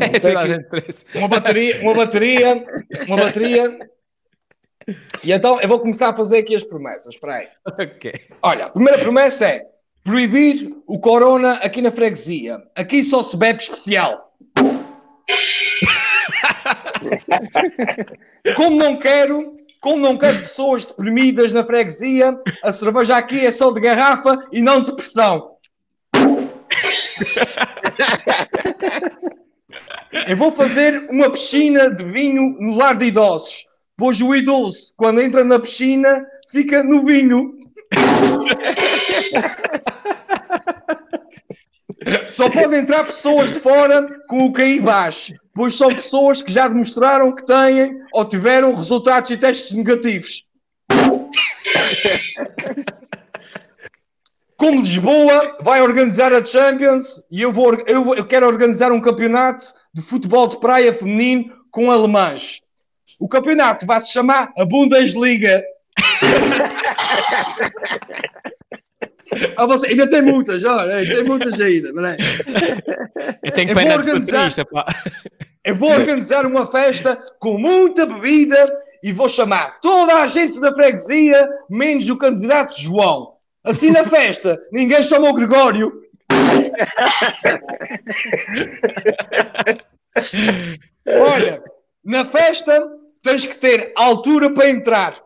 É, toda a gente uma bateria, uma bateria, uma bateria. E então eu vou começar a fazer aqui as promessas. Espera aí. Ok. Olha, a primeira promessa é proibir o corona aqui na freguesia. Aqui só se bebe especial. como não quero, como não quero pessoas deprimidas na freguesia, a cerveja aqui é só de garrafa e não de pressão. Eu vou fazer uma piscina de vinho no lar de idosos, pois o idoso, quando entra na piscina, fica no vinho. Só podem entrar pessoas de fora com o QI baixo, pois são pessoas que já demonstraram que têm ou tiveram resultados e testes negativos. Como Lisboa vai organizar a Champions e eu, vou, eu, vou, eu quero organizar um campeonato de futebol de praia feminino com alemães. O campeonato vai se chamar a Bundesliga. ah, você, ainda tem muitas, olha, tem muitas ainda. Mas é. Eu tenho que eu organizar, eu vou organizar uma festa com muita bebida e vou chamar toda a gente da freguesia, menos o candidato João. Assim na festa, ninguém chamou Gregório. Olha, na festa tens que ter altura para entrar.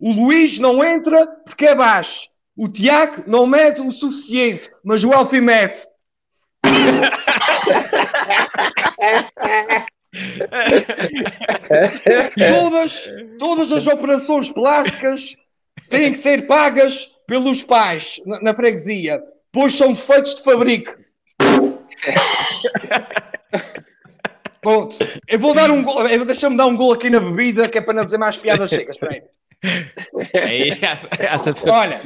O Luís não entra porque é baixo. O Tiago não mete o suficiente, mas o Alfie mete. todas, todas as operações plásticas têm que ser pagas pelos pais na, na freguesia, pois são defeitos de fabrico. Bom, eu vou dar um gol, deixa-me dar um gol aqui na bebida, que é para não dizer mais piadas secas. Olha,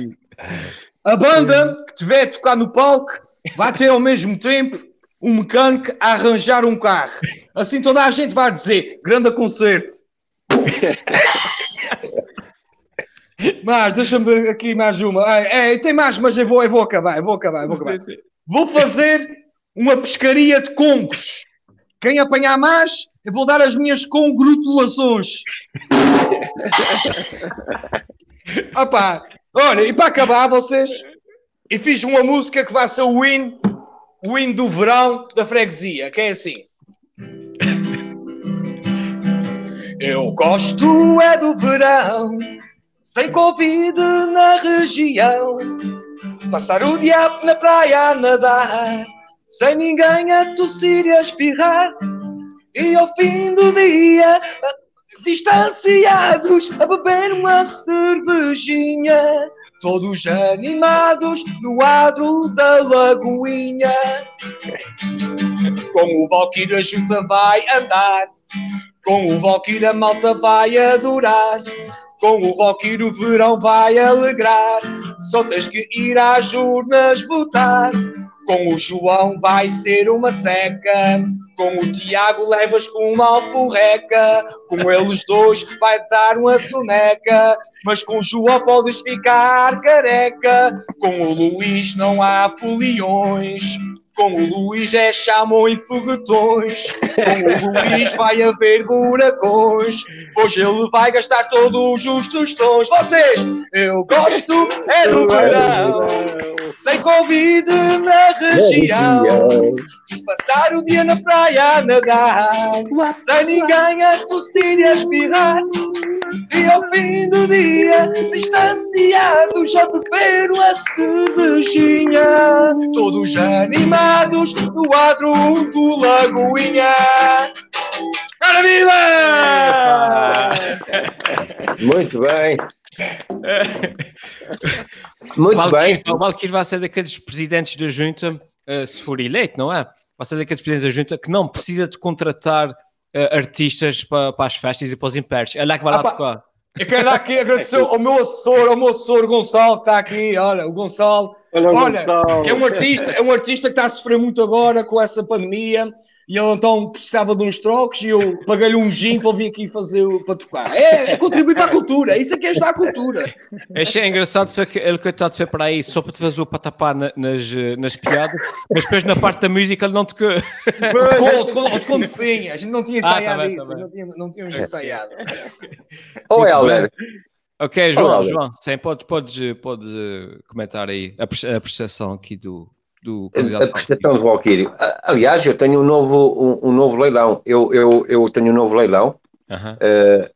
a banda que tiver a tocar no palco vai ter ao mesmo tempo um mecânico a arranjar um carro. Assim toda a gente vai dizer: grande concerto. Mas deixa-me aqui mais uma. É, é, tem mais, mas eu vou, eu vou acabar, eu vou acabar, eu vou acabar. Vou fazer uma pescaria de congos. Quem apanhar mais, eu vou dar as minhas congratulações. Opa, olha, e para acabar, vocês, e fiz uma música que vai ser o win, o win do verão da freguesia, que é assim. Eu gosto é do verão, sem Covid na região. Passar o dia na praia a nadar, sem ninguém a tossir e a espirrar. E ao fim do dia, distanciados, a beber uma cervejinha, todos animados no adro da lagoinha. Com o Valkyrie a junta vai andar, com o Valkyrie a malta vai adorar. Com o Valkyrie o verão vai alegrar, só tens que ir às urnas votar. Com o João vai ser uma seca, com o Tiago levas com uma alforreca, com eles dois vai dar uma soneca, mas com o João podes ficar careca. Com o Luís não há foliões. Com o Luís é chamam e foguetões. Com o Luís vai haver buracões. Pois ele vai gastar todos os tostões. Vocês, eu gosto é do verão. Sem Covid na região. Passar o dia na praia a nadar. Sem ninguém a tossir e a espirrar. E ao fim do dia, distanciados, a beber uma cervejinha. Todos animados no adro do Lagoinha. Para viva! Muito bem. Muito bem. O Valkyrie vai ser daqueles presidentes da junta, eh, se for eleito, não é? Vai ser daqueles presidentes da junta que não precisa de contratar eh, artistas para, para as festas e para os impérios. É lá que vai lá Ah, tocar. Eu quero dar aqui agradecer ao meu assessor, ao meu assessor Gonçalo, que está aqui. Olha, o Gonçalo. Olha, que é um artista, é um artista que está a sofrer muito agora com essa pandemia e ele então precisava de uns trocos e eu paguei-lhe um gin para vir aqui fazer o- para tocar. É, é contribuir para a cultura, isso é que é ajudar a cultura. Achei engraçado foi que ele coitado foi para aí só para te fazer o patapá na- nas, nas piadas, mas depois na parte da música ele não tocou. Conto, conto, conto sim, a gente não tinha Ah, tá ensaiado bem, tá isso, bem. não, tinha, não tínhamos ensaiado. Ô, Muito Helder, Ok, João, Olá, João, sim, podes, podes, podes eh, comentar aí a, perce- a percepção aqui do, do candidato. a prestação de Valkyrie. Aliás, eu tenho um novo, um, um novo leilão. Eu, eu, eu tenho um novo leilão. Aham. Eh,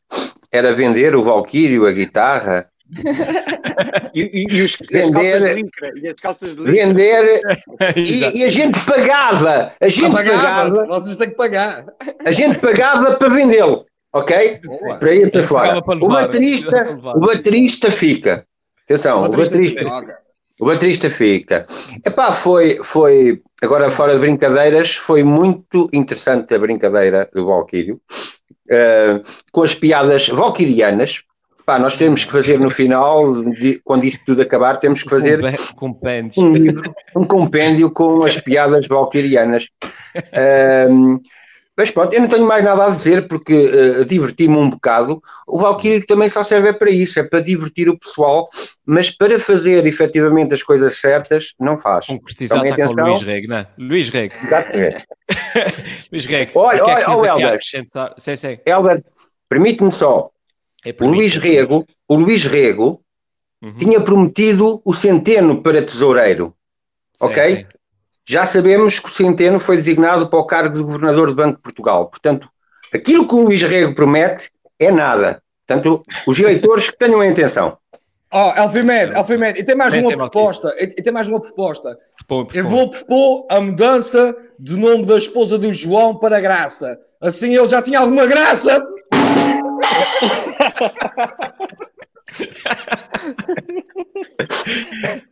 era vender o Valkyrie, a guitarra, E, e- e os, Vender- calças de licra. E as calças de licra. vender e, e a gente pagava, a gente pagava, vocês têm que pagar. a gente pagava para vendê-lo, ok? Para ir para fora. O baterista, o baterista fica. Atenção, o baterista, o baterista fica. Epá, foi, foi, agora fora de brincadeiras, foi muito interessante a brincadeira do Valquírio, eh, com as piadas valquirianas. Pá, nós temos que fazer no final, de- quando isto tudo acabar, temos que fazer Com compêndio. um um compêndio com as piadas valquirianas. Ahm, mas pronto, eu não tenho mais nada a dizer porque eh, diverti-me um bocado. O Valkyrie também só serve é para isso, é para divertir o pessoal, mas para fazer efetivamente as coisas certas, não faz. Concretizado Tomem está com o. Luís Rego, não é? Luís Rego. Exatamente. Luís Rego. Olha, é olha, tens oh, aqui a Helder. acrescentar? Sim, sim. Helder, permite-me só, É o. Luís Rego, o Luís Rego Uhum. tinha prometido o centeno para tesoureiro. Sim, ok? sim. Já sabemos que o Centeno foi designado para o cargo de Governador do Banco de Portugal. Portanto, aquilo que o Luís Rego promete é nada. Portanto, os eleitores que tenham a intenção. Ó, Alfimed, Alfimed, e tem mais uma proposta, e, e tem mais uma proposta. Eu vou propor a mudança do nome da esposa do João para Graça. Assim ele já tinha alguma graça.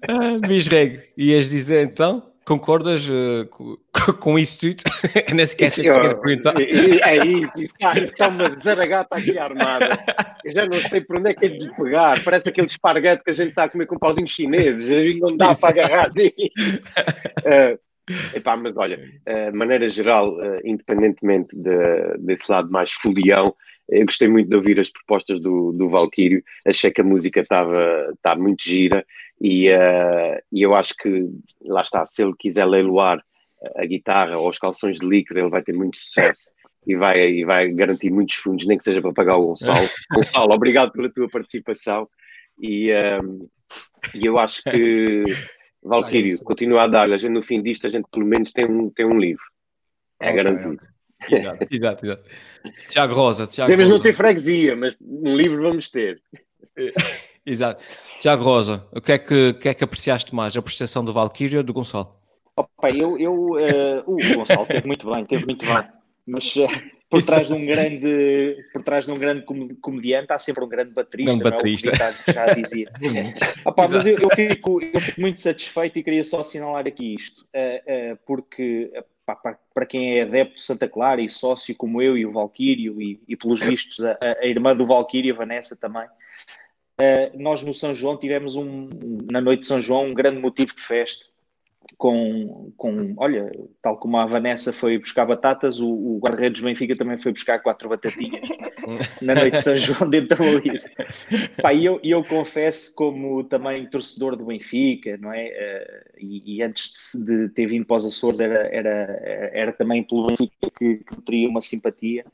Ah, Luís Rego, ias dizer então? Concordas eh, com, com isso tudo? Eu nem sequer sei o que é perguntar. É isso, isso está, isso está uma zaragata aqui armada. Eu já não sei por onde é que é de lhe pegar. Parece aquele esparguete que a gente está a comer com pauzinhos chineses. A gente não dá para agarrar nisso. Eh, epá, mas olha, eh, de maneira geral, eh, independentemente de- desse lado mais folião, eu gostei muito de ouvir as propostas do, do Valquírio. Achei que a música estava está muito gira e, eh, e eu acho que, lá está, se ele quiser leiloar a guitarra ou os calções de licra, ele vai ter muito sucesso e vai, e vai garantir muitos fundos, nem que seja para pagar o Gonçalo. Gonçalo, obrigado pela tua participação e, ehm, e eu acho que Valquírio, continua a dar, a gente no fim disto, a gente pelo menos tem um, tem um livro. É Ok, garantido. Exato, exato, exato. Tiago Rosa, Tiago não Rosa. ter freguesia, mas um livro vamos ter. Exato. Tiago Rosa, o que é que, o que, é que apreciaste mais? A prestação do Valkyrie ou do Gonçalo? Opa, eu, eu, eh, o Gonçalo teve muito bem, teve muito bem. mas uh, por Isso. trás de um grande por trás de um grande comediante há sempre um grande baterista, grande baterista. É? já dizia. Opa, mas eu, eu, fico, eu, fico, muito satisfeito e queria só assinalar aqui isto, uh, uh, porque para, para, quem é adepto de Santa Clara e sócio como eu e o Valquírio e, e pelos vistos a, a, irmã do Valquírio, a Vanessa também, nós no São João tivemos um, na noite de São João um grande motivo de festa com, com, olha, tal como a Vanessa foi buscar batatas, o, o guarda-redes do Benfica também foi buscar quatro batatinhas na noite de São João dentro da Luísa. E eu, eu confesso, como também torcedor do Benfica, não é? Uh, e, e, antes de, de, ter vindo para os Açores, era, era, era também pelo Benfica que, que teria uma simpatia.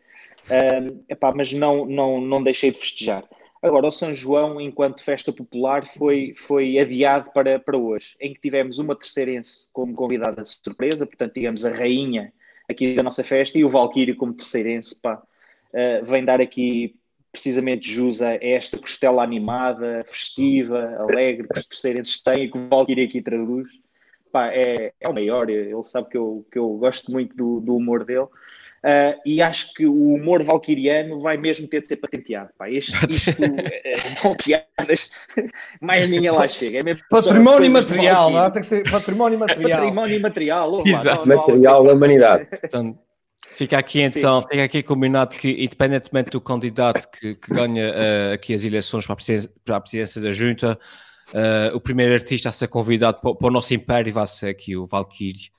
Uh, epá, mas não, não, não deixei de festejar. Agora, o São João, enquanto festa popular, foi, foi adiado para, para hoje, em que tivemos uma terceirense como convidada de surpresa, portanto, digamos, a rainha aqui da nossa festa, e o Valquírio como terceirense, pá, uh, vem dar aqui precisamente jus a esta costela animada, festiva, alegre, que os terceirenses têm e que o Valquírio aqui traduz. Pá, é, é o maior, ele sabe que eu, que eu gosto muito do, do humor dele. Uh, e acho que o humor valquiriano vai mesmo ter de ser patenteado. Pá. Este, isto uh, são piadas, mais ninguém lá chega. É património imaterial, não? tem que ser património imaterial. património imaterial, oh, Exato. Não, não, material da humanidade. Então, fica aqui então, Sim. fica aqui combinado que, independentemente do candidato que, que ganha uh, aqui as eleições para a presidência, para a presidência da Junta, o primeiro artista a ser convidado para, para o nosso império vai ser aqui o Valkyrie.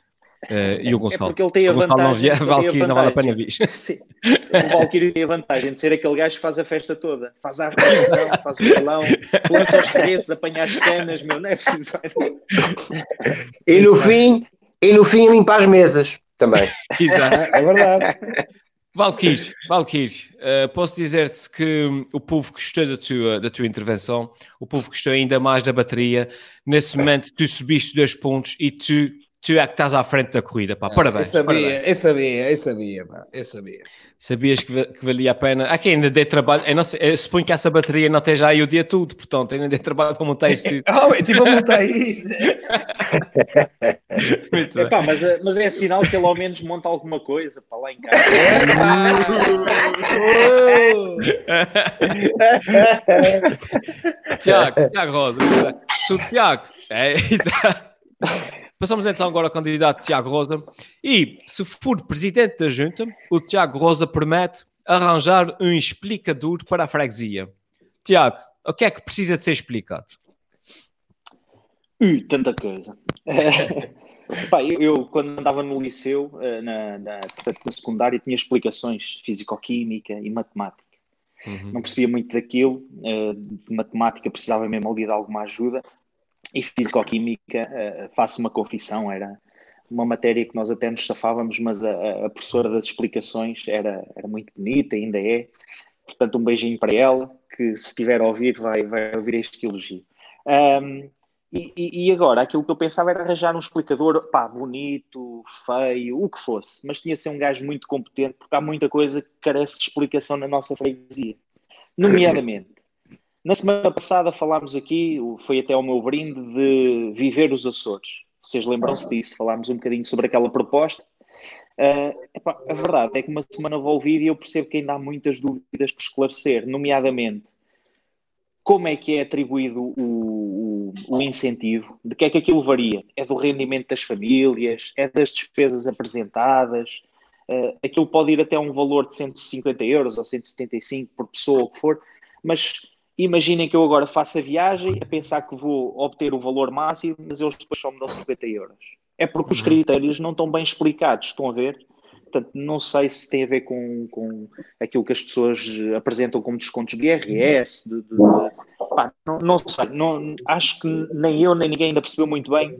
Uh, e o Gonçalo. É porque ele tem a vantagem. Não, via, Valkyrie, não vale a pena vir. O Valkyrie tem a vantagem de ser aquele gajo que faz a festa toda. Faz a arrecadação, faz o balão, lança os pretos, apanha as canas, meu, não é preciso. E no fim, e no fim limpa as mesas também. Exato. É verdade. Valkyrie, Valkyrie, uh, posso dizer-te que o povo gostou da tua, da tua intervenção, o povo gostou ainda mais da bateria. Nesse momento, tu subiste dois pontos e tu tu é que estás à frente da corrida, pá. Parabéns. Eu sabia, parabéns. eu sabia, eu sabia, pá. Eu sabia. Sabias que, que valia a pena. Há quem ainda dê trabalho. Eu, não sei, eu suponho que essa bateria não esteja aí o dia todo, portanto, ainda dê trabalho para montar isso oh, eu tive a montar isso. Epá, mas, é, mas é sinal que ele ao menos monta alguma coisa para lá em casa. Tiago, Tiago Rosa. Tiago. É, exato. Passamos então agora ao candidato Tiago Rosa. E, se for presidente da junta, o Tiago Rosa promete arranjar um explicador para a freguesia. Tiago, o que é que precisa de ser explicado? Ui, tanta coisa. Pá, eu, eu, quando andava no liceu, eh, na, na, na secundária, tinha explicações físico-química e matemática. Uhum. Não percebia muito daquilo, eh, de matemática precisava mesmo ali de alguma ajuda, e Físico-Química, uh, faço uma confissão, era uma matéria que nós até nos safávamos, mas a, a, professora das explicações era, era muito bonita, ainda é. Portanto, um beijinho para ela, que se estiver a ouvir, vai, vai ouvir este elogio. Um, e, e, agora, aquilo que eu pensava era arranjar um explicador, pá, bonito, feio, o que fosse, mas tinha de ser um gajo muito competente, porque há muita coisa que carece de explicação na nossa freguesia. Nomeadamente, na semana passada falámos aqui, foi até o meu brinde, de viver os Açores. Vocês lembram-se disso? Falámos um bocadinho sobre aquela proposta. Uh, epá, a verdade é que uma semana vou ouvir e eu percebo que ainda há muitas dúvidas por esclarecer, nomeadamente como é que é atribuído o, o, o, incentivo, de que é que aquilo varia? É do rendimento das famílias, é das despesas apresentadas, uh, aquilo pode ir até um valor de 150 euros ou 175 por pessoa, o que for, mas Imaginem que eu agora faço a viagem a pensar que vou obter o valor máximo, mas eles depois só me dão 50 euros. É porque os uhum. critérios não estão bem explicados, estão a ver? Portanto, não sei se tem a ver com, com aquilo que as pessoas apresentam como descontos de IRS, de, de, pá, não, não, sei, não, acho que nem eu nem ninguém ainda percebeu muito bem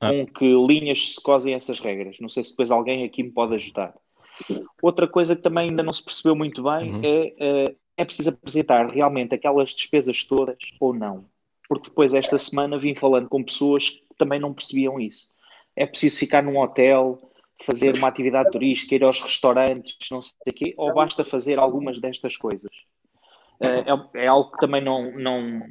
ah. com que linhas se cosem essas regras. Não sei se depois alguém aqui me pode ajudar. Outra coisa que também ainda não se percebeu muito bem uhum. é uh, é preciso apresentar realmente aquelas despesas todas ou não. Porque depois, esta semana, vim falando com pessoas que também não percebiam isso. É preciso ficar num hotel, fazer uma atividade turística, ir aos restaurantes, não sei o quê, ou basta fazer algumas destas coisas? Eh, é, é, algo que também não, não,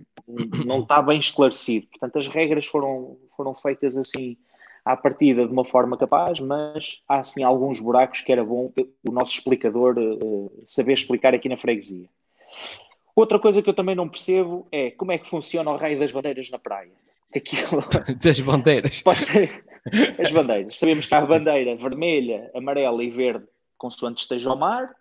não está bem esclarecido. Portanto, as regras foram, foram feitas assim à partida de uma forma capaz, mas há assim alguns buracos que era bom o nosso explicador uh, saber explicar aqui na freguesia. Outra coisa que eu também não percebo é como é que funciona o raio das bandeiras na praia. Aquilo... Das bandeiras. As bandeiras. Sabemos que há a bandeira vermelha, amarela e verde, consoante esteja ao mar.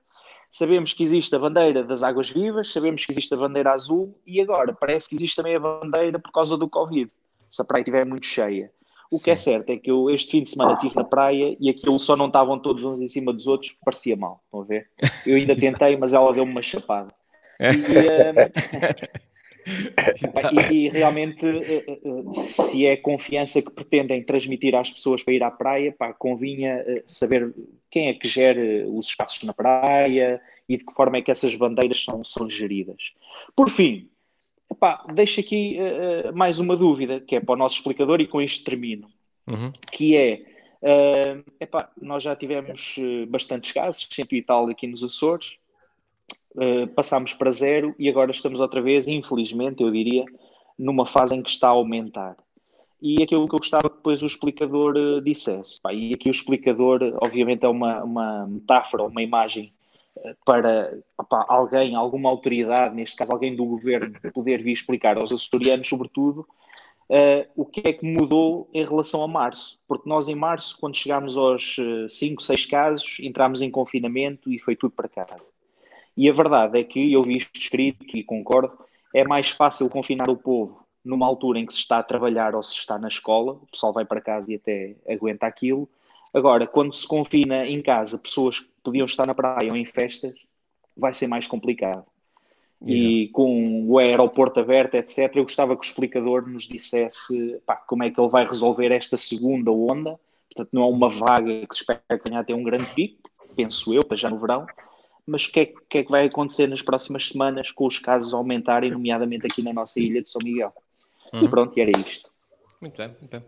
Sabemos que existe a bandeira das águas vivas, sabemos que existe a bandeira azul e agora parece que existe também a bandeira por causa do Covid, se a praia estiver muito cheia. O Sim. que é certo é que eu este fim de semana estive na praia e aquilo só não estavam todos uns em cima dos outros, parecia mal, estão a ver? Eu ainda tentei, mas ela deu-me uma chapada. E, e, e, realmente, eh, eh, eh, se é confiança que pretendem transmitir às pessoas para ir à praia, pá, convinha saber quem é que gere os espaços na praia e de que forma é que essas bandeiras são, são geridas. Por fim, Epá, deixo aqui uh, mais uma dúvida, que é para o nosso explicador, e com isto termino, uhum. que é, uh, epá, nós já tivemos uh, bastantes casos, cento e tal aqui nos Açores, uh, passámos para zero e agora estamos outra vez, infelizmente, eu diria, numa fase em que está a aumentar. E aquilo que eu gostava que depois o explicador dissesse. Pá, e aqui o explicador, obviamente, é uma, uma metáfora, uma imagem para opa, alguém, alguma autoridade, neste caso alguém do governo, poder vir explicar aos açorianos, sobretudo, uh, o que é que mudou em relação a março. Porque nós, em março, quando chegámos aos 5, uh, 6 casos, entramos em confinamento e foi tudo para casa. E a verdade é que, eu vi isto escrito e concordo, é mais fácil confinar o povo numa altura em que se está a trabalhar ou se está na escola, o pessoal vai para casa e até aguenta aquilo, Agora, quando se confina em casa pessoas que podiam estar na praia ou em festas, vai ser mais complicado. Exato. E com o aeroporto aberto, etc., eu gostava que o explicador nos dissesse pá, como é que ele vai resolver esta segunda onda. Portanto, não é uma vaga que se espera que venha a ter um grande pico, penso eu, para já no verão, mas o que, é, que, é, que vai acontecer nas próximas semanas com os casos aumentarem, nomeadamente aqui na nossa ilha de São Miguel. Uhum. E pronto, e era isto. Muito bem, muito bem.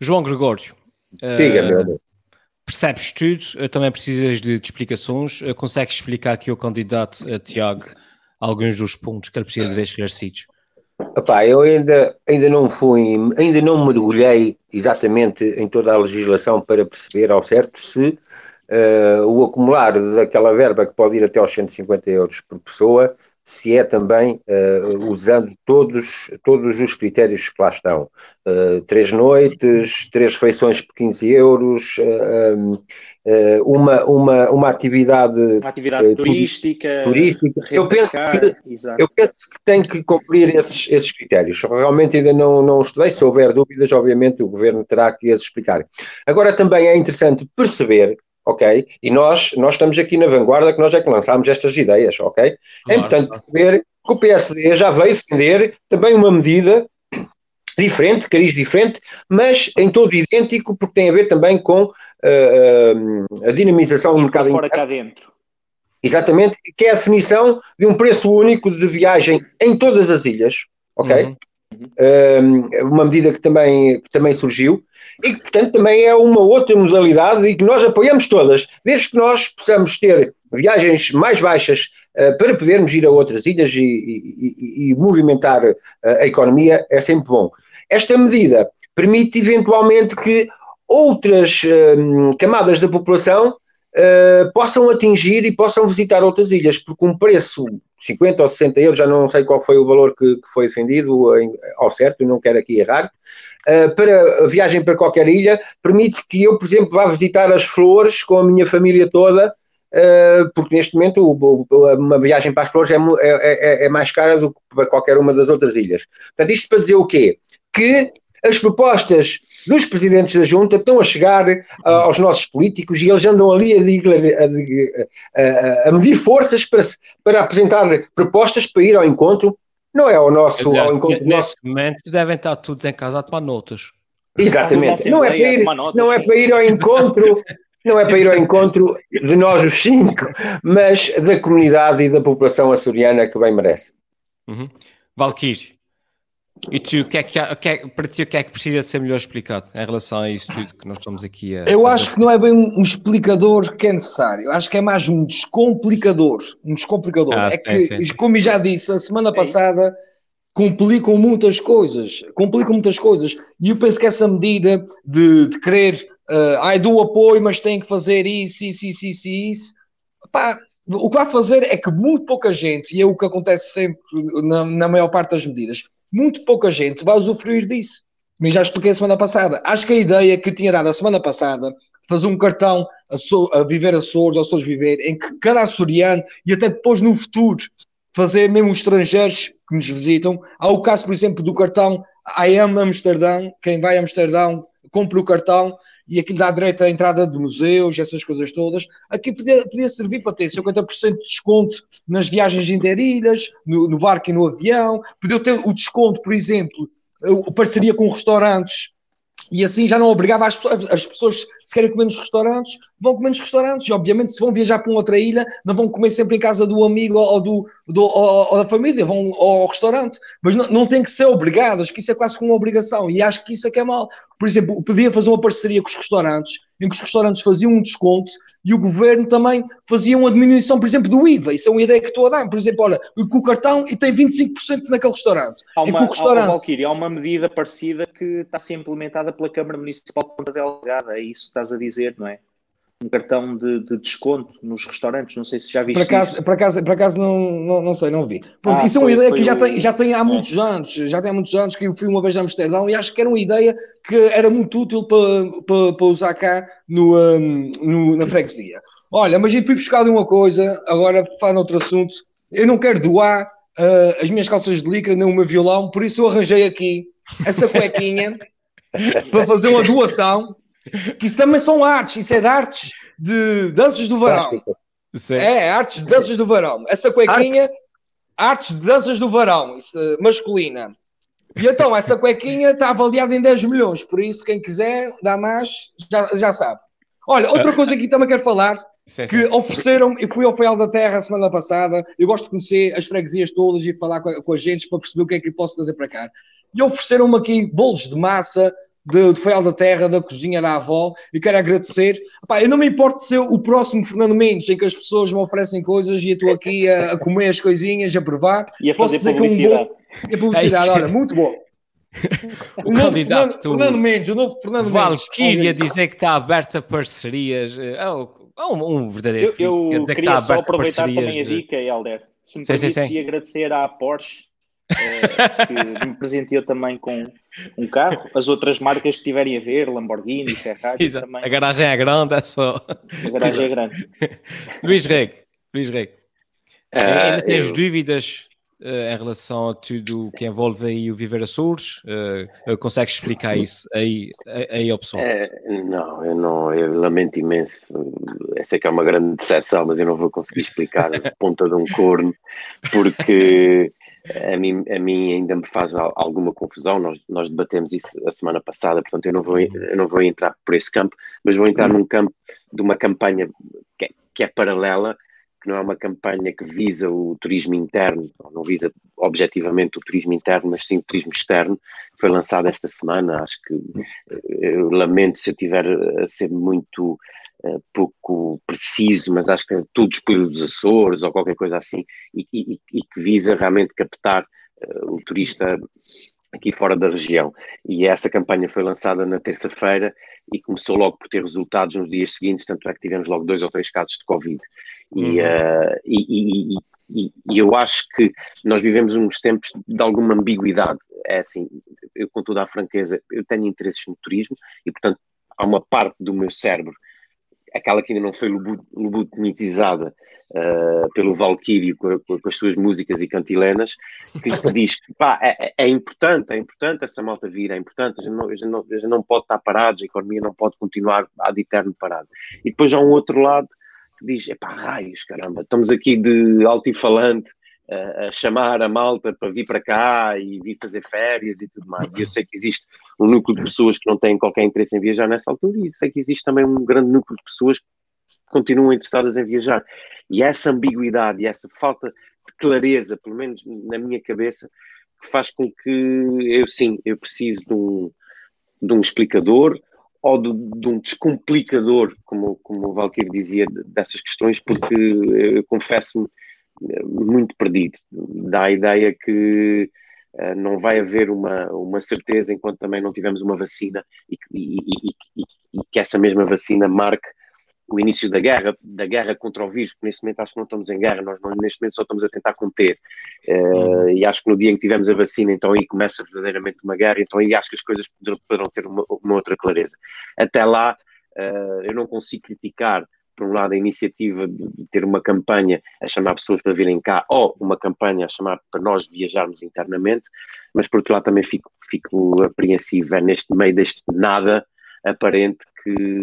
João Gregório. Diga, uh, meu percebes tudo, eh, também precisas de, de explicações. Eh, consegues explicar aqui ao candidato uh, Tiago alguns dos pontos que ele precisa de ver esclarecidos? Epá, eu ainda, ainda não fui, ainda não mergulhei exatamente em toda a legislação para perceber ao certo se uh, o acumular daquela verba que pode ir até aos 150 euros por pessoa se é também uh, usando todos, todos os critérios que lá estão. Uh, três noites, três refeições por 15 euros, uh, uma, uma, uma atividade, uma atividade turística. turística. Eu, penso que, eu penso que tem que cumprir esses, esses critérios. Realmente ainda não, não estudei. Se houver dúvidas, obviamente o Governo terá que as explicar. Agora também é interessante perceber ok? E nós, nós estamos aqui na vanguarda que nós é que lançámos estas ideias, ok? É claro, é importante perceber que o PSD já veio defender também uma medida diferente, cariz diferente, mas em todo idêntico, porque tem a ver também com uh, uh, a dinamização do mercado fora cá dentro. Exatamente, que é a definição de um preço único de viagem em todas as ilhas, ok? Uhum. Uhum. uma medida que também, que também surgiu e que, portanto, também é uma outra modalidade e que nós apoiamos todas, desde que nós possamos ter viagens mais baixas uh, para podermos ir a outras ilhas e, e, e movimentar uh, a economia, é sempre bom. Esta medida permite, eventualmente, que outras uh, camadas da população uh, possam atingir e possam visitar outras ilhas, porque um preço 50 ou 60 euros, já não sei qual foi o valor que, que foi defendido em, ao certo, não quero aqui errar, uh, para a viagem para qualquer ilha, permite que eu, por exemplo, vá visitar as flores com a minha família toda, uh, porque neste momento o, o, uma viagem para as flores é, é, é, é mais cara do que para qualquer uma das outras ilhas. Portanto, isto para dizer o quê? Que as propostas dos presidentes da junta estão a chegar uh, aos nossos políticos e eles andam ali a, a, a, medir forças para, para apresentar propostas para ir ao encontro. Não é ao nosso Aliás, ao encontro. Nesse momento devem estar todos em casa a tomar notas. Exatamente. Não é para ir, não é para ir ao encontro. Não é para ir ao encontro de nós os cinco, mas da comunidade e da população açoriana que bem merece. Uhum. Valkyrie, e tu, o que é que, o que é, para ti, o que é que precisa de ser melhor explicado em relação a isso tudo que nós estamos aqui a. Eu acho que não é bem um, um explicador que é necessário, eu acho que é mais um descomplicador. Um descomplicador. Ah, é sim, que, sim. como já disse, a semana passada complicam muitas coisas, complicam muitas coisas. E eu penso que essa medida de, de querer, uh, ai, do apoio, mas tem que fazer isso, isso, isso, isso, isso, pá, o que vai fazer é que muito pouca gente, e é o que acontece sempre na, na maior parte das medidas, muito pouca gente vai usufruir disso. Mas já expliquei a semana passada. Acho que a ideia que tinha dado a semana passada de fazer um cartão a, so, a viver Açores, Açores Viver, em que cada açoriano e até depois no futuro fazer mesmo os estrangeiros que nos visitam. Há o caso, por exemplo, do cartão I am Amsterdão. Quem vai a Amsterdão compra o cartão e aquilo dá direito à entrada de museus, essas coisas todas. Aqui podia, podia servir para ter 50% de desconto nas viagens interilhas, no, no barco e no avião. Podia ter o desconto, por exemplo, parceria com restaurantes e assim já não obrigava as, as pessoas, se querem comer nos restaurantes, vão comer nos restaurantes. E obviamente, se vão viajar para uma outra ilha, não vão comer sempre em casa do amigo ou, do, do ou, ou da família, vão ao restaurante. Mas não, não tem que ser obrigadas, que isso é quase como uma obrigação. E acho que isso é que é mal. Por exemplo, podia fazer uma parceria com os restaurantes, em que os restaurantes faziam um desconto e o governo também fazia uma diminuição, por exemplo, do IVA. Isso é uma ideia que estou a dar. Por exemplo, olha, com o cartão e tem 25% naquele restaurante. Há uma, restaurante... Há, Valkyrie, há uma medida parecida que está a ser implementada pela Câmara Municipal de Ponta Delgada. É isso que estás a dizer, não é? Um cartão de, de, desconto nos restaurantes. Não sei se já viste. Por acaso, por acaso, por acaso não, não, não sei, não vi. Pronto, ah, isso é uma ideia que já, o... tem, já tem há é. muitos anos. Já tem há muitos anos que eu fui uma vez a Amsterdão e acho que era uma ideia que era muito útil para, para, para usar cá no, um, no, na freguesia. Olha, mas eu fui buscar de uma coisa, agora falando outro assunto. Eu não quero doar uh, as minhas calças de licra nem o meu violão, por isso eu arranjei aqui essa cuequinha para fazer uma doação que isso também são artes, isso é de artes de danças do varão. Sim. É, artes de danças do varão. Essa cuequinha, artes, artes de danças do varão, isso, masculina. E então, essa cuequinha está avaliada em 10 milhões, por isso, quem quiser dar mais, já, já sabe. Olha, outra coisa que também quero falar, sim, que ofereceram, eu fui ao Feal da Terra a semana passada, eu gosto de conhecer as freguesias todas e falar com a, com a gente para perceber o que é que eu posso trazer para cá. E ofereceram-me aqui bolos de massa, de, de Feal da Terra, da cozinha da avó, e quero agradecer. Epá, eu não me importo de ser o próximo Fernando Mendes, em que as pessoas me oferecem coisas e eu estou aqui a, a, comer as coisinhas, a provar. E a fazer Posso publicidade. Que é um bom... a publicidade, é olha, muito bom. O, o novo Fernando, Fernando, Mendes, o novo Fernando Valkyria Mendes. dizer que está aberta a parcerias. Oh, um, um verdadeiro. Eu, eu queria que só aproveitar também a dica, Helder. Se me permites, agradecer à Porsche que me presenteou também com um carro. As outras marcas que tiverem a ver, Lamborghini, Ferrari também. A garagem é grande, é só. A garagem é grande. Luís Reg, Luís Reg. Uh, ainda tens eu... dúvidas uh, em relação a tudo que envolve aí o Viver Açores? Uh, consegues explicar isso aí, aí ao pessoal? não, eu não, eu lamento imenso. Essa é que é uma grande decepção, mas eu não vou conseguir explicar a ponta de um corno, porque a mim, a mim ainda me faz alguma confusão. Nós, nós debatemos isso a semana passada, portanto, eu não, vou, eu não vou entrar por esse campo, mas vou entrar num campo de uma campanha que é, que é paralela, que não é uma campanha que visa o turismo interno, não visa objetivamente o turismo interno, mas sim o turismo externo. Foi lançado esta semana. Acho que eu lamento se eu tiver a ser muito pouco preciso, mas acho que é tudo espelho dos Açores ou qualquer coisa assim, e, e, e que visa realmente captar uh, o turista aqui fora da região. E essa campanha foi lançada na terça-feira e começou logo por ter resultados nos dias seguintes, tanto é que tivemos logo dois ou três casos de Covid. E, uhum. uh, e, e, e, eu acho que nós vivemos uns tempos de alguma ambiguidade. É assim, eu com toda a franqueza, eu tenho interesses no turismo e, portanto, há uma parte do meu cérebro aquela que ainda não foi lobotomizada uh, pelo Valkyrie com, com, as suas músicas e cantilenas, que diz que pá, é, é, é, importante, é importante essa malta vir, é importante, a gente, não, a gente não, a gente não pode estar parados, a economia não pode continuar ad eterno parada. E depois há um outro lado que diz, é pá, raios, caramba, estamos aqui de altifalante, a, chamar a malta para vir para cá e vir fazer férias e tudo mais. E eu sei que existe um núcleo de pessoas que não têm qualquer interesse em viajar nessa altura, e sei que existe também um grande núcleo de pessoas que continuam interessadas em viajar. E essa ambiguidade e essa falta de clareza, pelo menos na minha cabeça, que faz com que eu sim, eu preciso de um, de um explicador ou de, de um descomplicador, como, como o Valkyrie dizia, dessas questões, porque eu confesso-me muito perdido. Dá a ideia que uh, não vai haver uma, uma certeza enquanto também não tivermos uma vacina e, e, e, e que essa mesma vacina marque o início da guerra, da guerra contra o vírus, porque neste momento acho que não estamos em guerra, nós não, neste momento só estamos a tentar conter. Uh, e acho que no dia em que tivermos a vacina, então aí começa verdadeiramente uma guerra, então aí acho que as coisas poderão, ter uma, uma, outra clareza. Até lá, uh, eu não consigo criticar, por um lado, a iniciativa de, ter uma campanha a chamar pessoas para virem cá, ou uma campanha a chamar para nós viajarmos internamente, mas por outro lado também fico, fico apreensivo, é neste meio deste nada aparente que,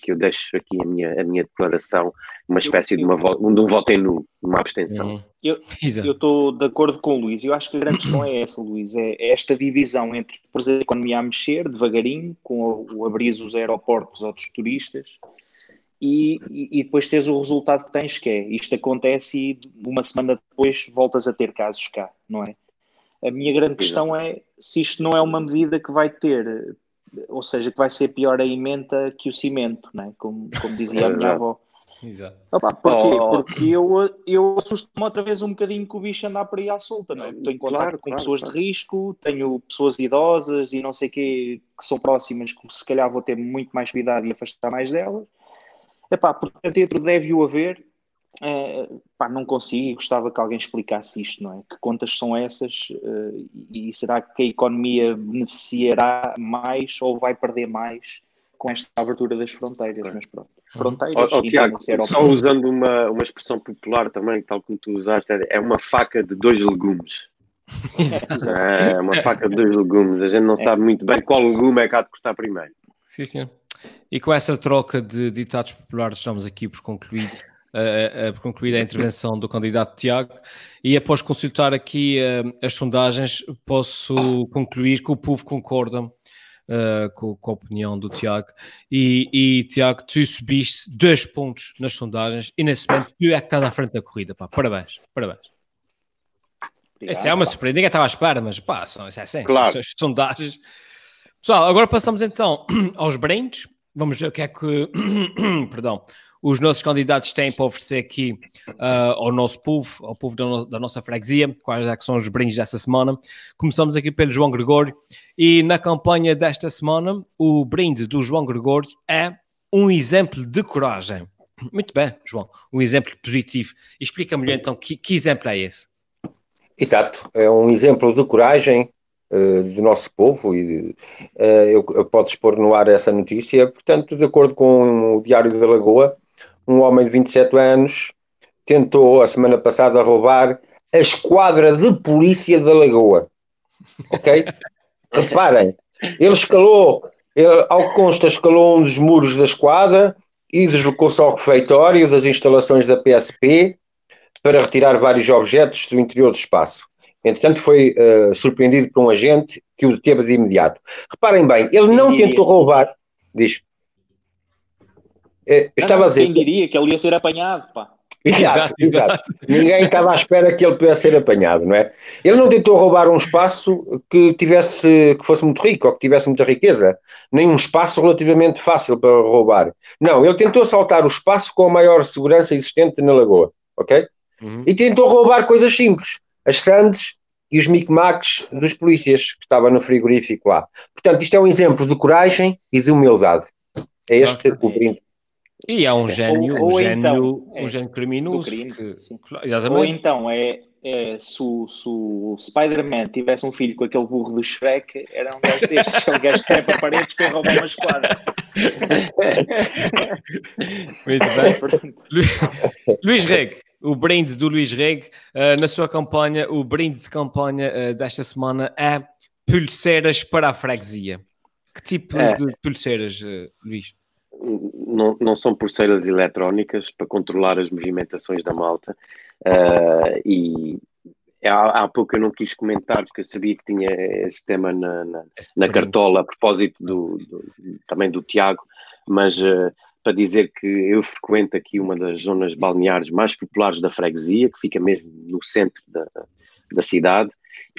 que eu deixo aqui a minha, a minha declaração, uma espécie de, uma, de um voto em nu, uma abstenção. Uhum. Eu estou de acordo com o Luís, eu acho que a grande questão é essa, Luís, é, é esta divisão entre pôr a economia a mexer devagarinho, com o, o abrir os aeroportos aos turistas, e, e, depois tens o resultado que tens, que é isto acontece e uma semana depois voltas a ter casos cá, não é? A minha grande questão é se isto não é uma medida que vai ter ou seja, que vai ser pior a emenda que o cimento, né? como, como dizia a minha avó. Exato. Opa, porquê? Oh. Porque eu, eu assusto-me outra vez um bocadinho que o bicho andar por aí à solta, não é? Estou em contato claro, com claro, pessoas claro. de risco, tenho pessoas idosas e não sei o quê que são próximas, que se calhar vou ter muito mais cuidado e afastar mais delas. Epá, portanto, dentro deve-o haver, é, pá, não consigo, gostava que alguém explicasse isto, não é? Que contas são essas uh, e será que a economia beneficiará mais ou vai perder mais com esta abertura das fronteiras? Mas pronto, fronteiras. Oh, oh, Tiago, só usando uma, uma expressão popular também, tal como tu usaste, é uma faca de dois legumes. é uma faca de dois legumes, a gente não é. sabe muito bem qual legume é que há de cortar primeiro. Sim, sim. E com essa troca de ditados populares, estamos aqui por concluído uh, por concluir a intervenção do candidato Tiago e após consultar aqui uh, as sondagens posso concluir que o povo concorda uh, com, com, a opinião do Tiago e, e, Tiago, tu subiste dois pontos nas sondagens e nesse momento tu é que estás à frente da corrida, pá. parabéns, parabéns. Essa é uma surpresa, ninguém estava à espera, mas pá, são, isso é assim, claro. as sondagens. Pessoal, agora passamos então aos brindes. Vamos ver o que é que, perdão, os nossos candidatos têm para oferecer aqui uh, ao nosso povo, ao povo da, no, da, nossa freguesia, quais é que são os brindes desta semana. Começamos aqui pelo João Gregório e na campanha desta semana o brinde do João Gregório é um exemplo de coragem. Muito bem, João, um exemplo positivo. Explica-me então que, que exemplo é esse? Exato, é um exemplo de coragem uh, do nosso povo e uh, eu, eu posso expor no ar essa notícia. Portanto, de acordo com o Diário da Lagoa, um homem de 27 anos tentou a semana passada roubar a esquadra de polícia da Lagoa. Ok? Reparem, ele escalou, ele, ao que consta, escalou um dos muros da esquadra e deslocou-se ao refeitório das instalações da PSP para retirar vários objetos do interior do espaço. Entretanto, foi uh, surpreendido por um agente que o deteve de imediato. Reparem bem, ele não tentou roubar. Diz. É, eu estava a dizer. Quem diria que ele ia ser apanhado, pá. Exato, exato. Ninguém estava à espera que ele pudesse ser apanhado, não é? Ele não tentou roubar um espaço que tivesse, que fosse muito rico ou que tivesse muita riqueza, nem um espaço relativamente fácil para roubar. Não, ele tentou assaltar o espaço com a maior segurança existente na lagoa, ok? Uhum. E tentou roubar coisas simples, as sandes e os micmacs dos polícias que estavam no frigorífico lá. Portanto, isto é um exemplo de coragem e de humildade. É este o brinde e é um gênio, ou, ou um, gênio então, um é, gênio criminoso. Crime, que, exatamente. Ou então é, é se, o, se o Spider-Man tivesse um filho com aquele burro do Shrek, era um gajo destes, um gajo que trepa paredes para roubar uma esquadra. Muito bem. Luís Reg, o brinde do Luís Reg, uh, na sua campanha, o brinde de campanha uh, desta semana é pulseiras para a freguesia. Que tipo é. de pulseiras, uh, Luís? não, não são pulseiras eletrónicas para controlar as movimentações da malta e há, há pouco eu não quis comentar porque eu sabia que tinha esse tema na, na, na cartola a propósito do, do, também do Tiago, mas uh, para dizer que eu frequento aqui uma das zonas balneares mais populares da freguesia, que fica mesmo no centro da, da cidade,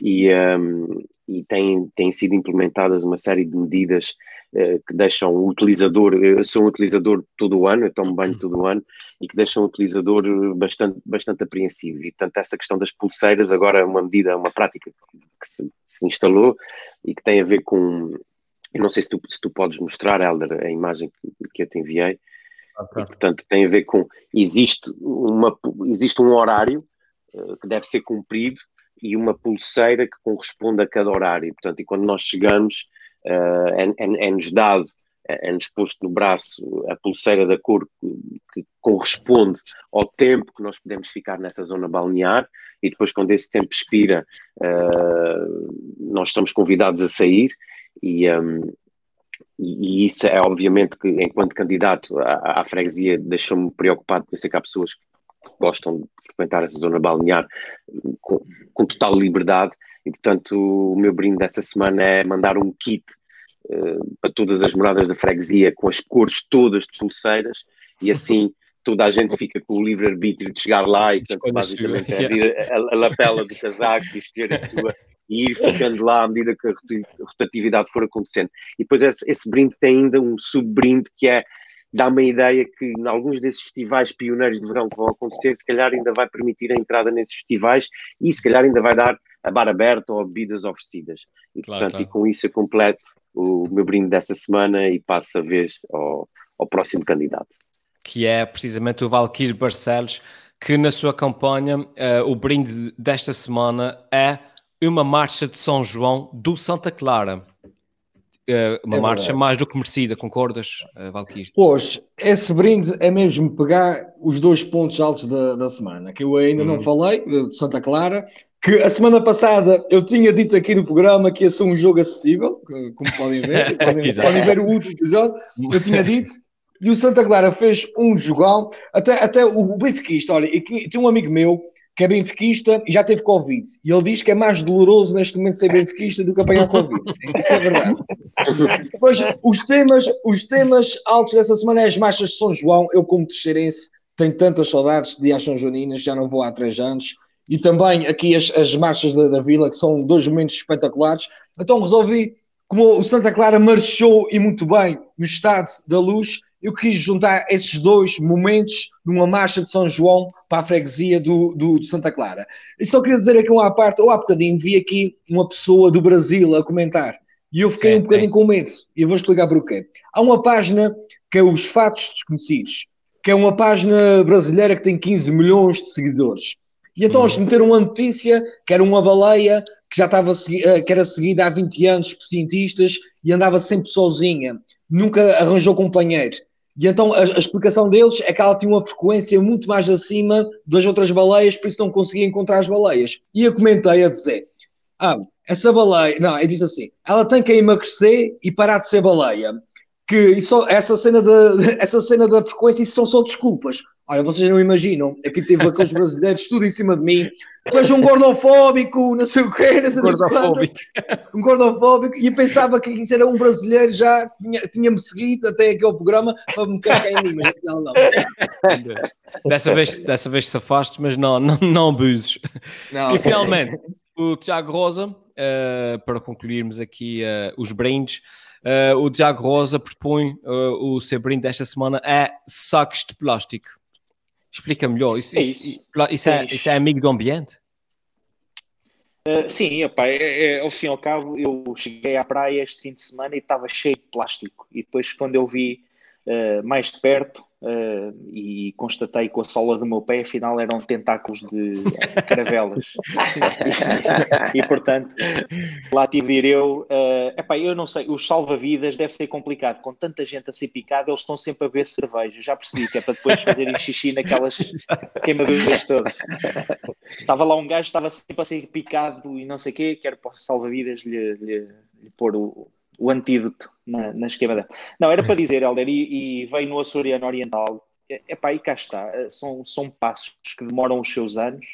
e, um, e tem, têm sido implementadas uma série de medidas uh, que deixam o utilizador, eu sou um utilizador todo o ano, eu tomo banho todo o ano, e que deixam o utilizador bastante, bastante apreensivo. E, portanto, essa questão das pulseiras agora é uma medida, uma prática que se, se, instalou e que tem a ver com. Eu não sei se tu, se tu podes mostrar, Helder, a imagem que, que eu te enviei. E, portanto, tem a ver com. Existe, uma, existe um horário uh, que deve ser cumprido e uma pulseira que corresponde a cada horário. Portanto, e quando nós chegamos, uh, é, é, nos dado, é, é-nos posto no braço a pulseira da cor que, que, corresponde ao tempo que nós podemos ficar nessa zona balnear, e depois, quando esse tempo expira, uh, nós somos convidados a sair. E, um, e, isso é obviamente que, enquanto candidato à, à freguesia, deixou-me preocupado, porque eu sei que há pessoas que gostam de frequentar essa zona balnear com, com, total liberdade. E, portanto, o meu brinde dessa semana é mandar um kit uh, para todas as moradas da freguesia com as cores todas de pulseiras. E assim toda a gente fica com o livre-arbítrio de chegar lá e, portanto, basicamente é abrir a, a, lapela do casaco e escolher a sua e ir ficando lá à medida que a rotatividade for acontecendo. E depois esse, esse brinde tem ainda um sub-brinde que é dá-me a ideia que em alguns desses festivais pioneiros de verão que vão acontecer, se calhar ainda vai permitir a entrada nesses festivais e se calhar ainda vai dar a bar aberta ou bebidas oferecidas. E claro, portanto, claro. e com isso eu completo o meu brinde desta semana e passo a vez ao, ao próximo candidato. Que é precisamente o Valkyrie Barcelos, que na sua campanha uh, o brinde desta semana é uma marcha de São João do Santa Clara. Uh, uma é marcha verdade. mais do que merecida, concordas, uh, Valkyrie? Pois, esse brinde é mesmo pegar os dois pontos altos da, da semana, que eu ainda não uhum. falei, de Santa Clara, que a semana passada eu tinha dito aqui no programa que ia ser um jogo acessível, como podem ver, podem, podem, ver o último episódio, eu tinha dito, e o Santa Clara fez um jogão, até, até o Benfiquista, olha, tem um amigo meu que é benfiquista e já teve Covid. E ele diz que é mais doloroso neste momento ser benfiquista do que apanhar Covid. Isso é verdade. Depois, os temas, os temas altos dessa semana é as marchas de São João. Eu, como terceirense, tenho tantas saudades de São Joaninas, já não vou há três anos. E também aqui as, as marchas da, da Vila, que são dois momentos espetaculares. Então resolvi, como o Santa Clara marchou e muito bem no estado da luz, eu quis juntar esses dois momentos numa marcha de São João para a freguesia do, do, de Santa Clara. E só queria dizer aqui uma parte, ou há bocadinho vi aqui uma pessoa do Brasil a comentar, e eu fiquei certo, um bocadinho é. com medo, e eu vou explicar porquê. Há uma página que é os Fatos Desconhecidos, que é uma página brasileira que tem 15 milhões de seguidores. E então eles meteram uma notícia que era uma baleia que já estava eh, que era seguida há 20 anos por cientistas e andava sempre sozinha, nunca arranjou companheiro. E então a, a, explicação deles é que ela tinha uma frequência muito mais acima das outras baleias, por isso não conseguia encontrar as baleias. E eu comentei a dizer: Ah, essa baleia. Não, ele disse assim: ela tem que emagrecer e parar de ser baleia. Que isso, essa, cena de, essa cena da frequência, isso são só desculpas. Olha, vocês não imaginam, aqui teve aqueles brasileiros tudo em cima de mim. És um gordofóbico, não sei o quê, não sei gordofóbico. um gordofóbico, e eu pensava que isso era um brasileiro já tinha-me tinha seguido até aquele programa para me carregar em mim, mas não, não. Dessa vez, dessa vez safaste, mas não, não, não abuses. Não. E finalmente, o Tiago Rosa, uh, para concluirmos aqui uh, os brindes, uh, o Tiago Rosa propõe o seu brinde desta semana é sacos de plástico. Explica melhor. Isso, é isso. Isso, isso, é, isso é amigo do ambiente? Uh, sim, opa, é, é, ao fim e ao cabo, eu cheguei à praia este fim de semana e estava cheio de plástico. E depois, quando eu vi uh, mais de perto, uh, e constatei com a sola do meu pé, afinal eram tentáculos de caravelas. e, portanto, lá tive ir eu. Uh, epá, eu não sei, os salva-vidas deve ser complicado. Com tanta gente a ser picada, eles estão sempre a ver cerveja. Já percebi que é para depois fazerem xixi naquelas queimaduras todas. Estava lá um gajo, estava sempre a ser picado e não sei o quê, quero para salva-vidas lhe, lhe, lhe pôr o o antídoto na, na esquema Não, era para dizer, Helder, e, e veio no Açoriano Oriental, é pá, e cá está, eh, são, são passos que demoram os seus anos,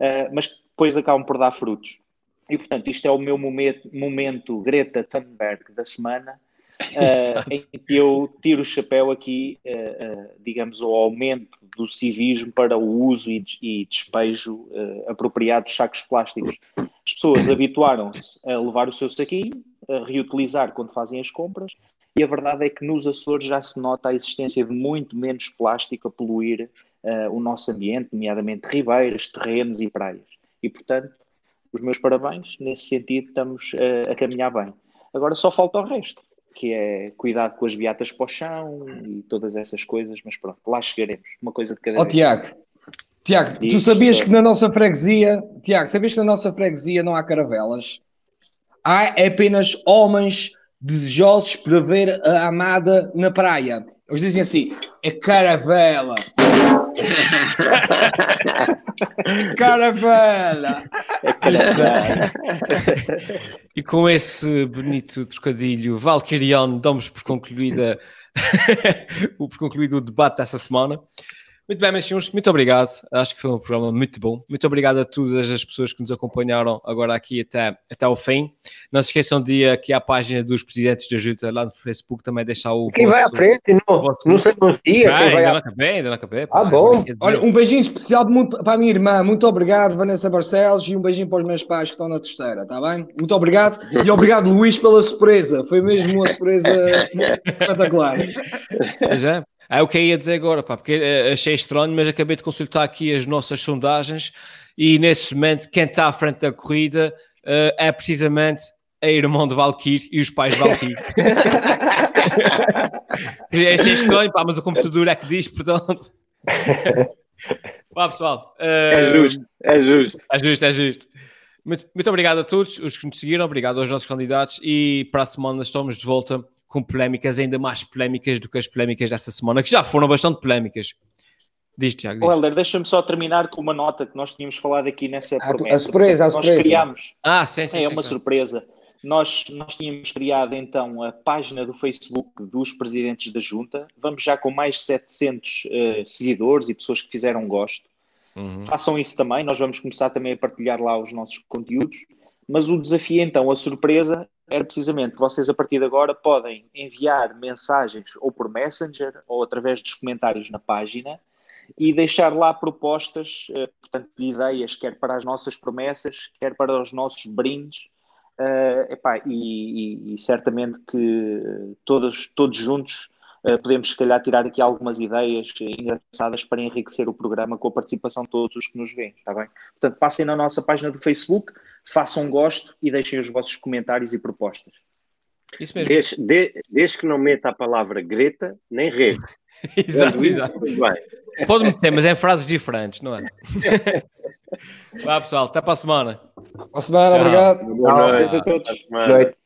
uh, mas que depois acabam por dar frutos. E, portanto, isto é o meu momento, momento Greta Thunberg da semana, uh, em que eu tiro o chapéu aqui, uh, digamos, ao aumento do civismo para o uso e, e despejo apropriado dos sacos plásticos. As pessoas habituaram-se a levar o seu saquinho, a reutilizar quando fazem as compras, e a verdade é que nos Açores já se nota a existência de muito menos plástico a poluir uh, o nosso ambiente, nomeadamente ribeiras, terrenos e praias. E, portanto, os meus parabéns. Nesse sentido, estamos uh, a caminhar bem. Agora só falta o resto, que é cuidado com as beatas para o chão e todas essas coisas, mas pronto, lá chegaremos. Uma coisa de cada oh, vez. Tiago, Tiago, tu sabias que na nossa freguesia, Tiago, sabias que na nossa freguesia não há caravelas? Há apenas homens desejosos para ver a amada na praia. Eles dizem assim: é caravela. caravela. É caravela. E com esse bonito trocadilho valquiriano, damos por concluída por concluído o debate dessa semana. Muito bem, meus senhores, muito obrigado. Acho que foi um programa muito bom. Muito obrigado a todas as pessoas que nos acompanharam agora aqui até, até o fim. Não se esqueçam de ir aqui à página dos presidentes de ajuda lá no Facebook também deixar o. Quem vosso, vai à frente? Não, vosso... não se anuncia. Quem vai ainda à... não acabei, ainda não acabei. Ah, bom. Olha, um beijinho especial muito, para a minha irmã. Muito obrigado, Vanessa Barcelos, e um beijinho para os meus pais que estão na terceira, está bem? Muito obrigado. E obrigado, Luís, pela surpresa. Foi mesmo uma surpresa espetacular. Já. É o que eu ia dizer agora, pá, porque eh, achei estranho, mas acabei de consultar aqui as nossas sondagens e nesse momento quem está à frente da corrida uh, é precisamente a irmã de Valkyrie e os pais de Valkyrie. achei estranho, pá, mas o computador é que diz, portanto. Pá, pessoal. Uh, é justo, é justo. É justo, é justo. Muito, muito obrigado a todos os que nos seguiram, obrigado aos nossos candidatos e para a semana estamos de volta com polémicas ainda mais polémicas do que as polémicas dessa semana, que já foram bastante polémicas. Diz, Tiago. Diz. Helder, deixa-me só terminar com uma nota que nós tínhamos falado aqui nessa ah, promessa. A surpresa, a surpresa. Nós criámos. Ah, sim, sim. É sim, uma claro. surpresa. Nós, nós tínhamos criado então a página do Facebook dos presidentes da junta. Vamos já com mais de 700 uh, seguidores e pessoas que fizeram gosto. Uhum. Façam isso também. Nós vamos começar também a partilhar lá os nossos conteúdos. Mas o desafio, então, a surpresa, era precisamente vocês, a partir de agora, podem enviar mensagens ou por Messenger ou através dos comentários na página e deixar lá propostas, eh, portanto, de ideias, quer para as nossas promessas, quer para os nossos brindes. Uh, epá, e, e, e, certamente que todos, todos juntos podemos, se calhar, tirar aqui algumas ideias engraçadas para enriquecer o programa com a participação de todos os que nos veem, está bem? Portanto, passem na nossa página do Facebook, façam um gosto e deixem os vossos comentários e propostas. Isso mesmo. Desde, de, desde que não meta a palavra Greta nem rego. exato, exato. Pode meter, mas é em frases diferentes, não é? Vá pessoal, até para a semana. Para a semana, Tchau. obrigado. Boa noite a todos. Boa noite.